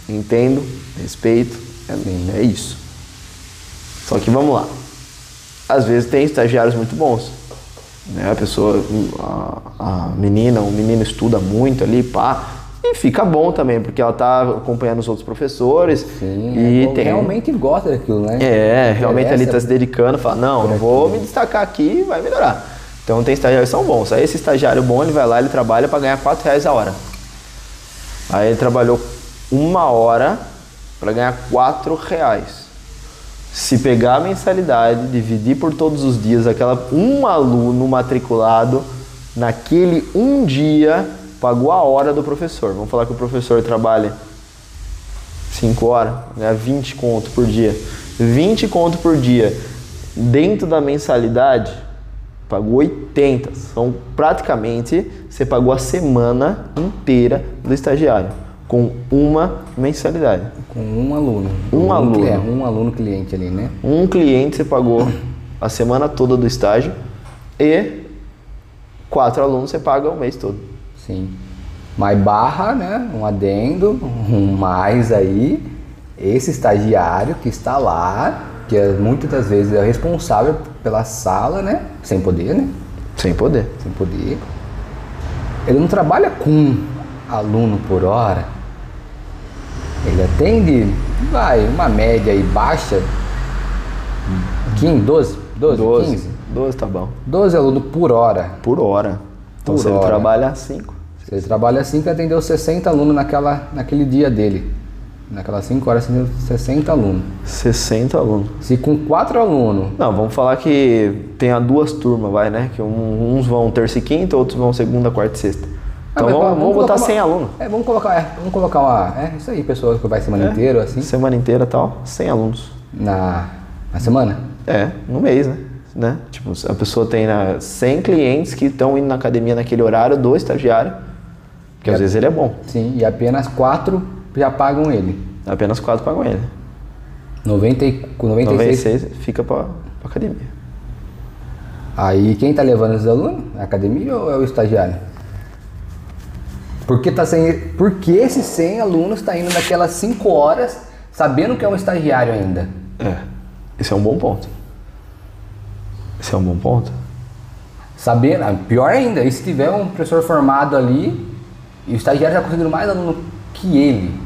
Entendo respeito, é, é isso. Só que vamos lá. Às vezes tem estagiários muito bons. Né? A pessoa, a, a menina, o menino estuda muito ali, pá, e fica bom também, porque ela tá acompanhando os outros professores. Sim, e é, tem, realmente gosta daquilo, né? é, realmente ali está se dedicando, fala, não, não vou me destacar aqui e vai melhorar. Então tem estagiários que são bons. Aí esse estagiário bom, ele vai lá, ele trabalha para ganhar 4 reais a hora. Aí ele trabalhou uma hora para ganhar 4 reais. Se pegar a mensalidade, dividir por todos os dias, aquela um aluno matriculado naquele um dia pagou a hora do professor. Vamos falar que o professor trabalha 5 horas, ganha 20 conto por dia. 20 conto por dia dentro da mensalidade, pagou 80. São praticamente, você pagou a semana inteira do estagiário com uma mensalidade. Com um aluno. Um aluno. cli- É, um aluno cliente ali, né? Um cliente você pagou a semana toda do estágio e quatro alunos você paga o mês todo. Sim. Mas barra, né? Um adendo, um mais aí. Esse estagiário que está lá, que é, muitas das vezes é responsável pela sala, né? Sem poder, né? Sem poder. Sem poder. Ele não trabalha com um aluno por hora. Ele atende, vai, uma média aí baixa. 15, 12, 12, 12. 15. 12 tá bom. 12 alunos por hora. Por hora. Então Por se ele hora. trabalha 5. Se ele trabalha assim, que atendeu 60 alunos naquela, naquele dia dele. Naquelas 5 horas atendeu 60 alunos. 60 alunos. Se com 4 alunos, Não, vamos falar que tem a duas turmas, vai, né? Que um- uns vão terça e quinta, outros vão segunda, quarta e sexta. Então Ah, vamos, vamos colocar botar uma- 100 alunos. É, vamos colocar, é, vamos colocar uma. É isso aí, pessoa que vai semana inteira, assim. Semana inteira e tal, 100 alunos. Na, na semana? É, no mês, né? né? Tipo, a pessoa tem né, 100 clientes que estão indo na academia naquele horário do estagiário, que às É. vezes ele é bom. Sim, e apenas 4 já pagam ele. Apenas 4 pagam ele. 90, e- com 96. 96 fica pra academia. Aí quem tá levando esses alunos? É a academia ou é o estagiário? Porque, tá sem, porque esses 100 alunos tá indo naquelas 5 horas sabendo que é um estagiário ainda. É, esse é um bom ponto. Esse é um bom ponto. Sabendo, ah, pior ainda, e se tiver um professor formado ali e o estagiário já conseguindo mais aluno que ele,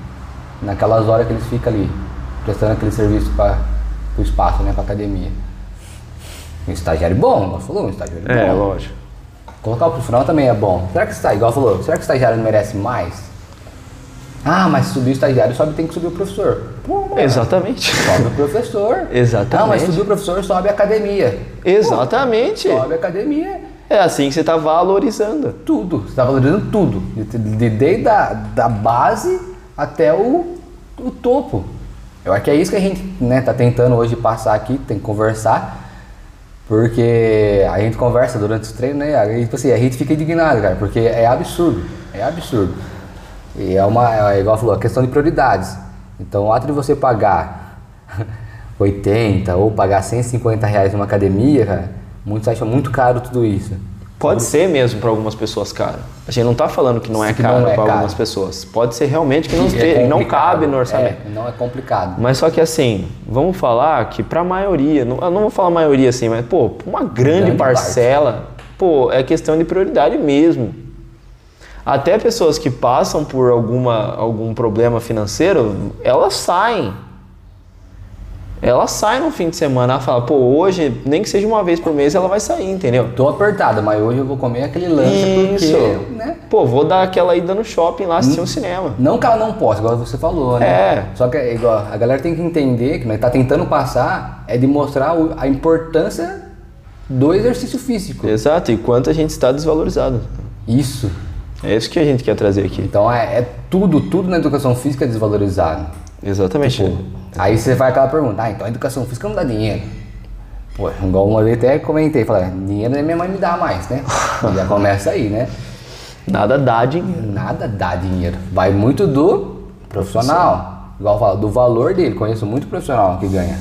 naquelas horas que eles ficam ali, prestando aquele serviço para o espaço, né, para academia. Um estagiário bom, igual falou, um estagiário É, bom. lógico. Colocar o profissional também é bom. Será que está igual falou? Será que o estagiário não merece mais? Ah, mas subir o estagiário, sobe tem que subir o professor. Pô, Exatamente. Sobe o professor. Exatamente. Não, mas subir o professor, sobe a academia. Exatamente. Sobe a academia. É assim que você está valorizando. Tudo. Você está valorizando tudo. De- de- Desde a da base até o, o topo. Eu acho que é isso que a gente né, tá tentando hoje passar aqui, tem que conversar. Porque a gente conversa durante os treinos, né? Aí, tipo assim, a gente fica indignado, cara, porque é absurdo. É absurdo. E é uma, é igual falou, a questão de prioridades. Então, o ato de você pagar 80 ou pagar 150 reais numa academia, cara, muitos acham muito caro tudo isso. Pode ser mesmo para algumas pessoas caro. A gente não está falando que não é Que caro é para algumas pessoas. Pode ser realmente que não, É não cabe no orçamento. É, não é complicado. Mas só que assim, vamos falar que para a maioria, não- eu não vou falar maioria assim, mas pô, uma grande, Grande parcela, pô, é questão de prioridade mesmo. Até pessoas que passam por alguma, algum problema financeiro, elas saem. Ela sai no fim de semana, ela fala, pô, hoje, nem que seja uma vez por mês, ela vai sair, entendeu? Tô apertada, mas hoje eu vou comer aquele lanche Isso. porque, né? Pô, vou dar aquela ida no shopping lá assistir um cinema. Não que ela não possa, igual você falou, né? É. Só que igual, a galera tem que entender que nós tá tentando passar é de mostrar a importância do exercício físico. Exato, e quanto a gente está desvalorizado. Isso. É isso que a gente quer trazer aqui. Então é, é tudo, tudo na educação física é desvalorizado. Exatamente. Pô, aí você vai aquela pergunta, ah, então a educação física não dá dinheiro. Pô, igual uma vez até comentei, falei, dinheiro nem minha mãe me dá mais, né? Já começa aí, né? Nada dá dinheiro. Nada dá dinheiro. Vai muito do profissional. Igual eu falo, do valor dele. Conheço muito profissional que ganha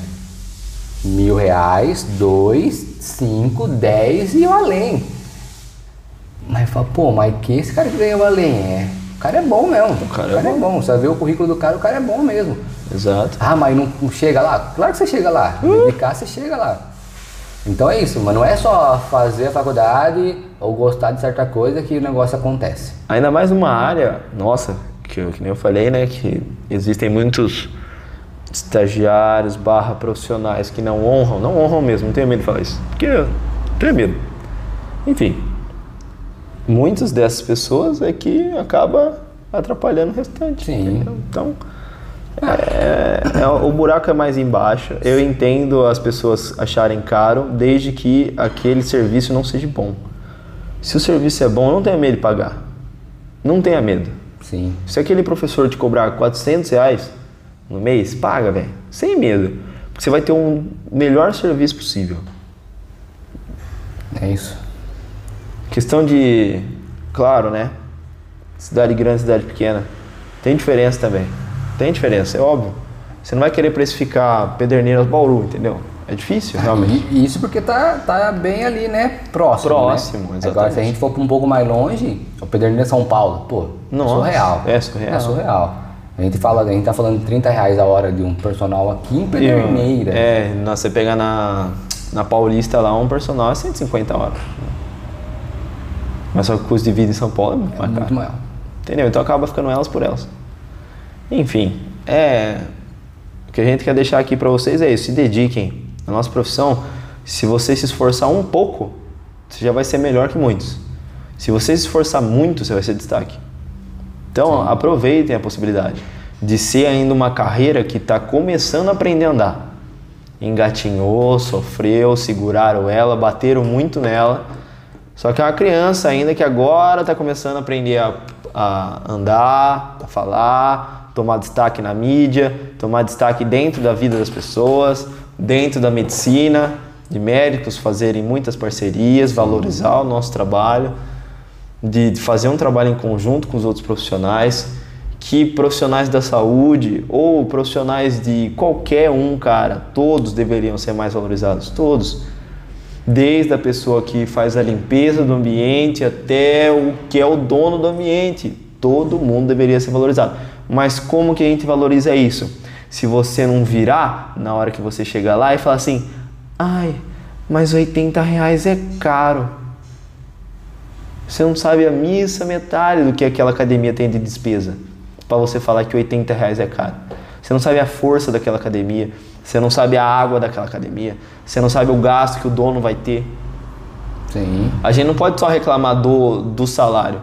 mil reais, dois, cinco, dez e o além. Mas fala, pô, mas que esse cara que ganha o além? É O cara é bom mesmo. O cara, é, bom. Você vai ver o currículo do cara, o cara é bom mesmo. Exato. Ah, mas não, não chega lá? Claro que você chega lá. Uh. Dedicar, você chega lá. Então é isso, mas não é só fazer a faculdade ou gostar de certa coisa que o negócio acontece. Ainda mais numa área, nossa, que, que nem eu falei, né? Que existem muitos estagiários barra profissionais que não honram, não honram mesmo, não tenho medo de falar isso. Porque eu tenho medo. Enfim, muitas dessas pessoas é que acaba atrapalhando o restante. Sim. entendeu? Então, é, é- o buraco é mais embaixo. Eu entendo as pessoas acharem caro, desde que aquele serviço não seja bom. Se o serviço é bom, não tenha medo de pagar. Não tenha medo. Sim. Se aquele professor te cobrar 400 reais no mês, paga, velho. Sem medo. Porque você vai ter um melhor serviço possível. É isso. Questão de, claro, né? Cidade grande, cidade pequena. Tem diferença também. Tem diferença, é óbvio. Você não vai querer precificar Pederneiras Bauru, entendeu? É difícil, realmente. E, isso porque tá, tá bem ali, né? Próximo. Próximo, né? exatamente. Agora, se a gente for um pouco mais longe, o Pederneiras São Paulo, pô, Nossa, surreal. é surreal. É surreal. A gente, fala, a gente tá falando de 30 reais a hora de um personal aqui em Pederneiras. É, você pegar na, na Paulista lá, um personal é 150 horas. Mas só que o custo de vida em São Paulo é muito É mais muito caro. maior. Entendeu? Então acaba ficando elas por elas. Enfim, é. O que a gente quer deixar aqui pra vocês é isso: se dediquem. Na nossa profissão, se você se esforçar um pouco, você já vai ser melhor que muitos. Se você se esforçar muito, você vai ser destaque. Então, aproveitem a possibilidade de ser ainda uma carreira que está começando a aprender a andar. Engatinhou, sofreu, seguraram ela, bateram muito nela. Só que é uma criança ainda que agora está começando a aprender a, a andar, a falar, tomar destaque na mídia, tomar destaque dentro da vida das pessoas, dentro da medicina, de médicos fazerem muitas parcerias, valorizar o nosso trabalho de de fazer um trabalho em conjunto com os outros profissionais, que profissionais da saúde ou profissionais de qualquer um, cara, todos deveriam ser mais valorizados, todos. Desde a pessoa que faz a limpeza do ambiente até o que é o dono do ambiente, todo mundo deveria ser valorizado. Mas como que a gente valoriza isso? Se você não virar na hora que você chegar lá e falar assim, ai, mas 80 reais é caro. Você não sabe a missa metade do que aquela academia tem de despesa para você falar que 80 reais é caro. Você não sabe a força daquela academia, você não sabe a água daquela academia, você não sabe o gasto que o dono vai ter. Sim. A gente não pode só reclamar do, do salário.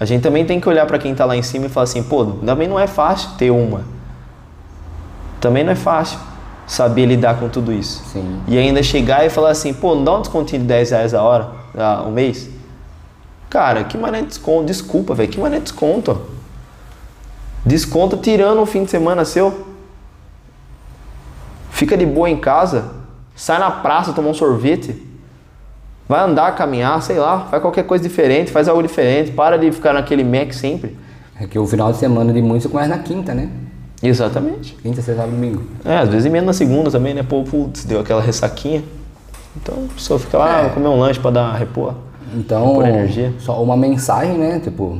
A gente também tem que olhar para quem está lá em cima e falar assim, pô, também não é fácil ter uma. Também não é fácil saber lidar com tudo isso. Sim. E ainda chegar e falar assim, pô, não dá um descontinho de 10 reais a hora, a, um mês? Cara, que mané de desconto? Desculpa, velho, que mané de desconto? Desconto tirando um fim de semana seu. Fica de boa em casa, sai na praça tomar um sorvete, vai andar, caminhar, sei lá, faz qualquer coisa diferente, faz algo diferente, para de ficar naquele Mac sempre. É que o final de semana de muitos começa na quinta, né? Exatamente. Quinta, sexta, domingo. É, às vezes emenda na segunda também, né? Pô, putz, deu aquela ressaquinha. Então a pessoa fica lá, É. vou comer um lanche pra dar repor. Então, Por energia. só uma mensagem, né? Tipo,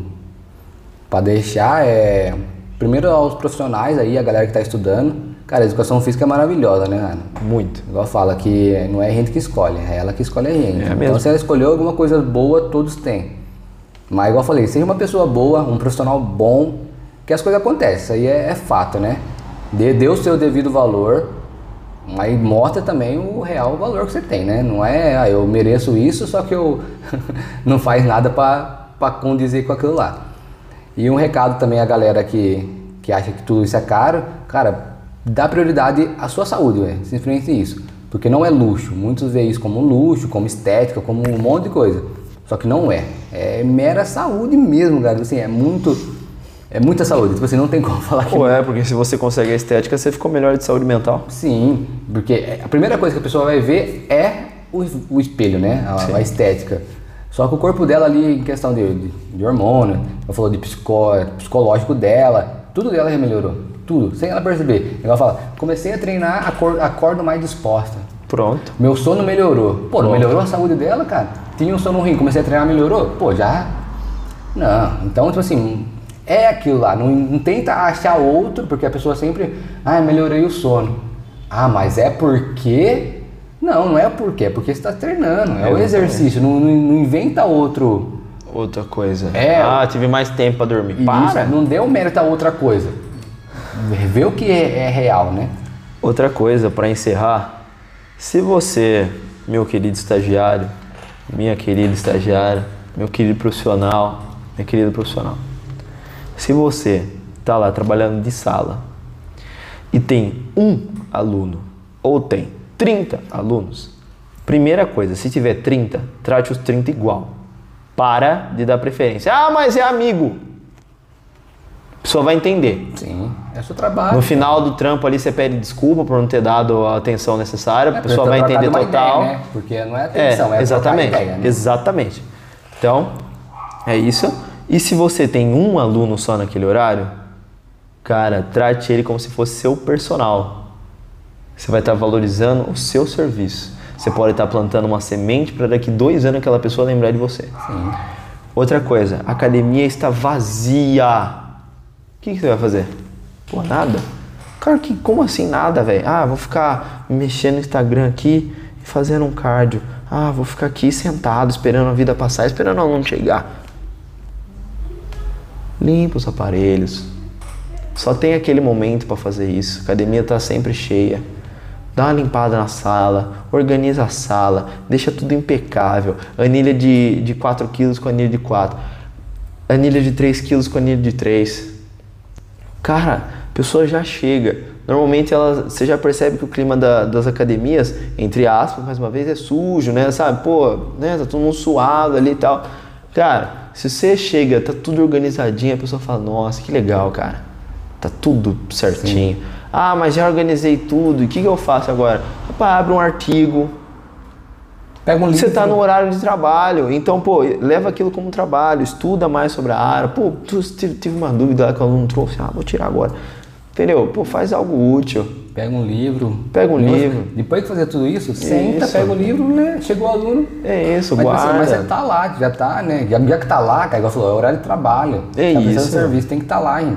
pra deixar é. Primeiro aos profissionais aí, a galera que tá estudando. Cara, a educação física é maravilhosa, né? Muito. Igual fala que não é a gente que escolhe, é ela que escolhe a gente. É então, mesmo. se ela escolheu alguma coisa boa, todos têm. Mas, igual eu falei, seja uma pessoa boa, um profissional bom, que as coisas acontecem. Isso aí é, é fato, né? Dê, dê o seu devido valor, mas mostra também o real valor que você tem, né? Não é, ah, eu mereço isso, só que eu não faz nada para condizer com aquilo lá. E um recado também à galera que, que acha que tudo isso é caro, cara, dá prioridade à sua saúde, velho. Simplesmente isso. Porque não é luxo. Muitos veem isso como luxo, como estética, como um monte de coisa. Só que não é. É mera saúde mesmo, cara. Assim, é muito. É muita saúde. Tipo assim, não tem como falar que Ou é, porque se você consegue a estética, você ficou melhor de saúde mental. Sim, porque a primeira coisa que a pessoa vai ver é o, o espelho, né? A, a estética. Só que o corpo dela ali, em questão de, de, de hormônio, ela falou de psicó, psicológico dela, tudo dela já melhorou. Tudo, sem ela perceber. Ela fala, comecei a treinar, acor- acordo mais disposta. Pronto. Meu sono melhorou. Pô, Pronto. melhorou a saúde dela, cara? Tinha um sono ruim, comecei a treinar, melhorou? Pô, já. Não, então, tipo assim, é aquilo lá. Não, não tenta achar outro, porque a pessoa sempre, ah, melhorei o sono. Ah, mas é porque. Não, não é porque, é porque você está treinando, é, o Exatamente. exercício, não, não, inventa outro. Outra coisa. É. Ah, tive mais tempo pra dormir. Isso, Para! não deu mérito a outra coisa. Vê o que é, é real, né? Outra coisa para encerrar, se você, meu querido estagiário, minha querida estagiária, meu querido profissional, minha querida profissional, se você está lá trabalhando de sala e tem um aluno ou tem 30 alunos, primeira coisa, se tiver 30, trate os 30 igual. Para de dar preferência. Ah, mas é amigo. A pessoa vai entender. Sim, é seu trabalho. No final do trampo ali você pede desculpa por não ter dado a atenção necessária, a É, pessoa pra vai entender total. Ideia, né? Porque não é atenção, é, trocar exatamente. ideia, né? Exatamente. Então, é isso. E se você tem um aluno só naquele horário, cara, trate ele como se fosse seu personal. Você vai estar valorizando o seu serviço. Você pode estar plantando uma semente para daqui dois anos aquela pessoa lembrar de você. Sim. Outra coisa, a academia está vazia. O que, que você vai fazer? Pô, nada. Cara, que, como assim nada, velho? Ah, vou ficar mexendo no Instagram aqui e fazendo um cardio. Ah, vou ficar aqui sentado esperando a vida passar, esperando o aluno chegar. Limpa os aparelhos. Só tem aquele momento para fazer isso. A academia está sempre cheia. Dá uma limpada na sala, organiza a sala, deixa tudo impecável. Anilha de, de 4 quilos com anilha de 4. Anilha de 3 quilos com anilha de 3. Cara, a pessoa já chega. Normalmente ela, você já percebe que o clima da- das academias, entre aspas, mais uma vez, é sujo, né? Sabe? Pô, né? Tá todo mundo suado ali e tal. Cara, se você chega, tá tudo organizadinho, a pessoa fala, nossa, que legal, cara. Tá tudo certinho. Ah, mas já organizei tudo, e o que, que eu faço agora? Opa, abre um artigo, Pega um livro. você está no horário de trabalho, então, pô, leva aquilo como trabalho, estuda mais sobre a área. Pô, tu tive uma dúvida lá que o aluno trouxe, ah, vou tirar agora. Entendeu? Pô, faz algo útil. Pega um livro. Pega um Depois- livro. Depois de fazer tudo isso, senta, Isso. pega o livro, né? Chegou o aluno. É isso, Mas, você- guarda. mas você tá lá, já tá, né? Já, já que tá lá, cara, igual falou, é horário de trabalho. É tá isso. serviço, tem que estar lá, hein?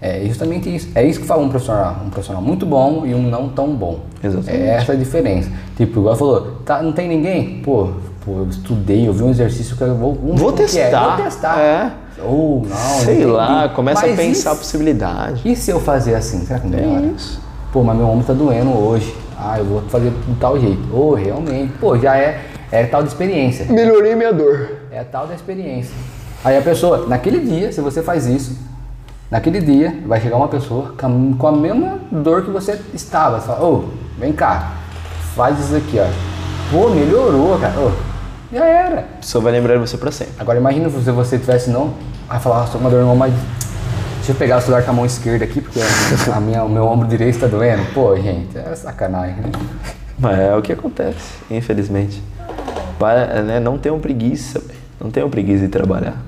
É justamente isso. É isso que fala um profissional, um profissional muito bom e um não tão bom. Exatamente. É essa a diferença. Tipo, igual falou, tá, não tem ninguém? Pô, pô, eu estudei, eu vi um exercício que eu vou, ver Vou é. testar. Vou testar. É. Ou não, Sei entendi. lá, começa Mas a pensar a possibilidade. E se eu fazer assim? Será que não melhora? Isso. Pô, mas meu ombro tá doendo hoje. Ah, eu vou fazer de tal jeito. Ô, realmente. Pô, já é, é tal de experiência. Melhorei minha dor. É a tal da experiência. Aí a pessoa, naquele dia, se você faz isso, naquele dia vai chegar uma pessoa com a, mesma dor que você estava. Você fala, ô, vem cá, faz isso aqui, ó. Pô, melhorou, cara. Ô, já era. A pessoa vai lembrar de você pra sempre. Agora imagina se você tivesse não. Aí falar, estou com uma dor ombro, mas. Deixa eu pegar o celular com a mão esquerda aqui, porque a minha, o meu ombro direito tá doendo. Pô, gente, é sacanagem, né? Mas é o que acontece, infelizmente. Para, né, não tenham preguiça, não tenham preguiça de trabalhar.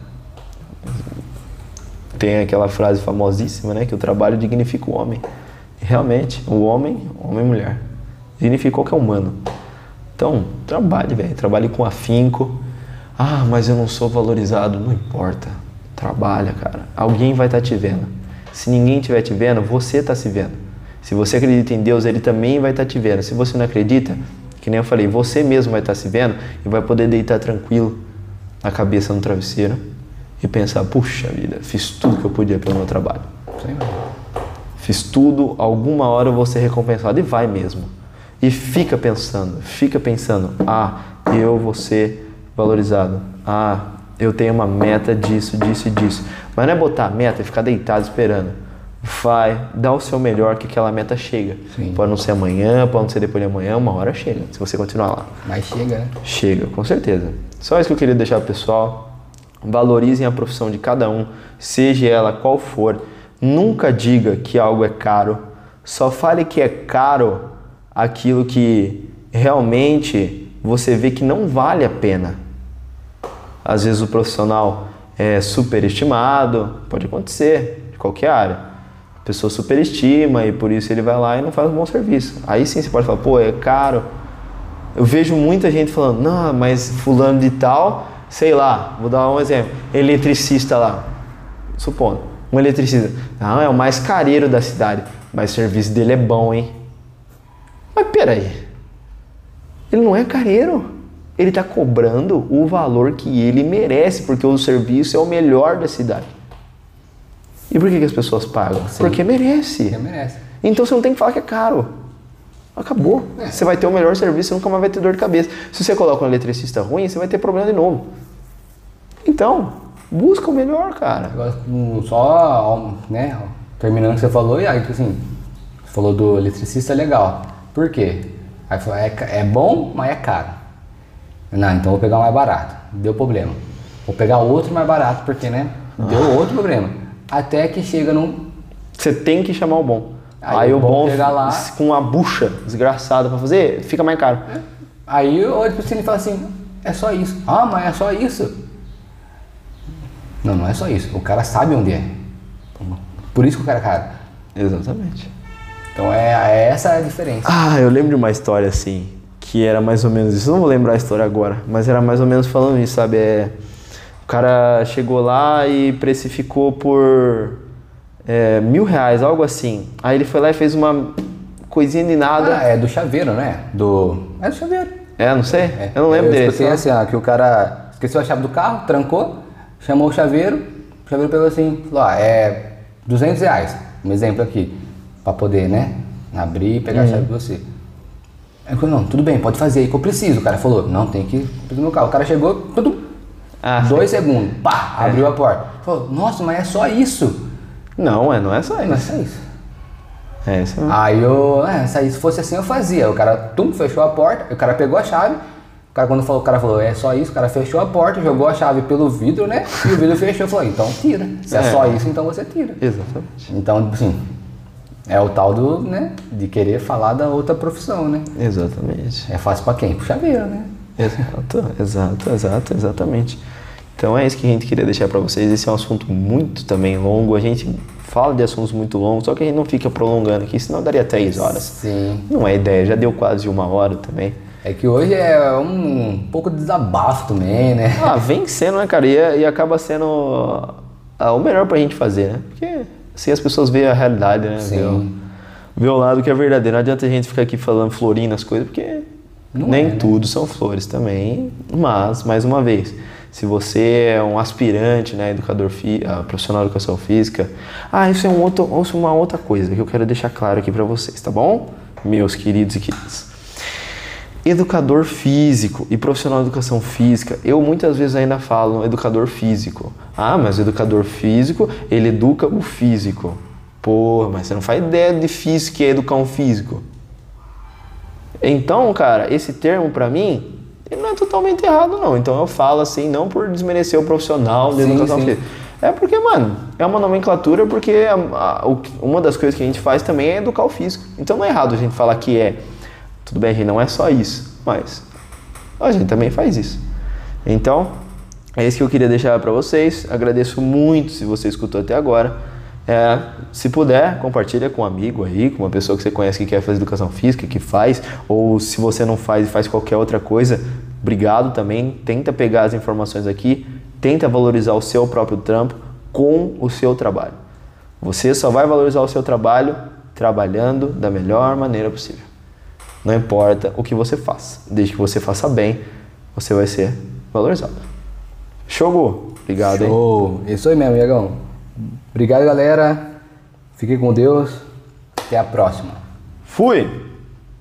Tem aquela frase famosíssima, né, que o trabalho dignifica o homem. Realmente, o homem, homem e mulher, dignifica qualquer humano. Então, trabalhe, velho, trabalhe com afinco. Ah, mas eu não sou valorizado, não importa. Trabalha, cara. Alguém vai estar te vendo. Se ninguém estiver te vendo, você está se vendo. Se você acredita em Deus, Ele também vai estar te vendo. Se você não acredita, que nem eu falei, você mesmo vai estar se vendo e vai poder deitar tranquilo, a cabeça no travesseiro e pensar: puxa vida, fiz tudo que eu podia pelo meu trabalho. Mano. Fiz tudo, alguma hora eu vou ser recompensado. E vai mesmo. E fica pensando, fica pensando: ah, eu vou ser valorizado. Ah, eu tenho uma meta disso, disso e disso. Mas não é botar a meta e ficar deitado esperando. Vai, dá o seu melhor que aquela meta chega. Sim. Pode não ser amanhã, pode não ser depois de amanhã, uma hora chega, se você continuar lá. Mas chega, né? Chega, com certeza. Só isso que eu queria deixar pro pessoal. Valorizem a profissão de cada um, seja ela qual for. Nunca diga que algo é caro. Só fale que é caro aquilo que realmente você vê que não vale a pena. Às vezes o profissional é superestimado, pode acontecer, de qualquer área. A pessoa superestima e por isso ele vai lá e não faz um bom serviço. Aí sim você pode falar, pô, é caro. Eu vejo muita gente falando, não, mas fulano de tal, sei lá, vou dar um exemplo, eletricista lá, supondo, Um eletricista, não, é o mais careiro da cidade, mas o serviço dele é bom, hein? Mas peraí, ele não é careiro. Ele está cobrando o valor que ele merece, porque o serviço é o melhor da cidade. E por que, que as pessoas pagam? Sim. Porque merece. Porque merece. Então você não tem que falar que é caro. Acabou. Você vai ter o melhor serviço, você nunca mais vai ter dor de cabeça. Se você coloca um eletricista ruim, você vai ter problema de novo. Então, busca o melhor, cara. Agora, só, né, terminando o que você falou, e aí, tipo assim, você falou do eletricista, legal. Por quê? Aí falou, é, é bom, mas é caro. Não, então vou pegar o mais barato. Deu problema. Vou pegar outro mais barato, porque, né, deu Ah. outro problema. Até que chega num... Você tem que chamar o bom. Aí Aí, o o bom bom, lá- com uma bucha desgraçada pra fazer, fica mais caro. Aí, ou, tipo assim, ele fala assim, é só isso. Ah, mas é só isso? Não, não é só isso. O cara sabe onde é. Por isso que o cara é caro. Exatamente. Então, é, é essa a diferença. Ah, eu lembro de uma história assim, que era mais ou menos isso. Eu não vou lembrar a história agora, mas era mais ou menos falando isso, sabe? É, o cara chegou lá e precificou por é, mil reais, algo assim. Aí ele foi lá e fez uma coisinha de nada. Ah, é do chaveiro, né? Do. É do chaveiro. É, não sei? É. Eu não lembro eu dele. escutei só- assim, ó, que o cara esqueceu a chave do carro, trancou, chamou o chaveiro, o chaveiro pegou assim, falou, ó, é 200 reais, um exemplo aqui, pra poder, né, abrir e pegar a chave de você. Aí eu falei, não, tudo bem, pode fazer aí que eu preciso. O cara falou, não, tem que ir no meu carro. O cara chegou, tudo, Ah, dois segundos, pá, abriu a porta. Falou, nossa, mas é só isso. Não, é, não é só Não é isso. só isso. É isso mesmo. Aí eu, é, se se fosse assim eu fazia. O cara, tum, fechou a porta, o cara pegou a chave. O cara, quando falou, o cara falou, é só isso, o cara fechou a porta, jogou a chave pelo vidro, né? E o vidro fechou. Falou, então tira. Se é, É. só isso, então você tira. Exatamente. Então, assim, é o tal do, né? De querer falar da outra profissão, né? Exatamente. É fácil pra quem? Pro chaveiro, né? Exato, exato, exato, exatamente. Então é isso que a gente queria deixar para vocês. Esse é um assunto muito também longo. A gente fala de assuntos muito longos, só que a gente não fica prolongando aqui, senão daria três horas. Sim. Não é ideia, já deu quase uma hora também. É que hoje é um pouco de desabafo também, né? Ah, vem sendo, né, cara? E, e acaba sendo ah, o melhor pra gente fazer, né? Porque assim as pessoas veem a realidade, né? Vê, o, Sim. vê o lado que é verdadeiro. Não adianta a gente ficar aqui falando florinho nas coisas, porque Não nem é, né? tudo são flores também. Mas, mais uma vez, se você é um aspirante, né, educador fi, ah, profissional de educação física, ah, isso é um outro, isso é uma outra coisa que eu quero deixar claro aqui pra vocês, tá bom? Meus queridos e queridas. Educador físico e profissional de educação física, eu muitas vezes ainda falo educador físico. Ah, mas o educador físico, ele educa o físico. Porra, mas você não faz ideia de físico que é educar um físico. Então, cara, esse termo pra mim, não é totalmente errado não. Então eu falo assim, não por desmerecer o profissional de Sim, educação sim. física. É porque, mano, é uma nomenclatura porque a- a- o uma das coisas que a gente faz também é educar o físico. Então não é errado a gente falar que é. Tudo bem, a gente não é só isso, mas a gente também faz isso. Então, é isso que eu queria deixar para vocês. Agradeço muito se você escutou até agora. É, se puder, compartilha com um amigo aí, com uma pessoa que você conhece que quer fazer educação física, que faz, ou se você não faz e faz qualquer outra coisa, obrigado também. Tenta pegar as informações aqui, tenta valorizar o seu próprio trampo com o seu trabalho. Você só vai valorizar o seu trabalho trabalhando da melhor maneira possível. Não importa o que você faça, desde que você faça bem, você vai ser valorizado. Show? Obrigado, hein? Show. Isso aí mesmo, Iagão. Obrigado, galera. Fiquem com Deus. Até a próxima. Fui!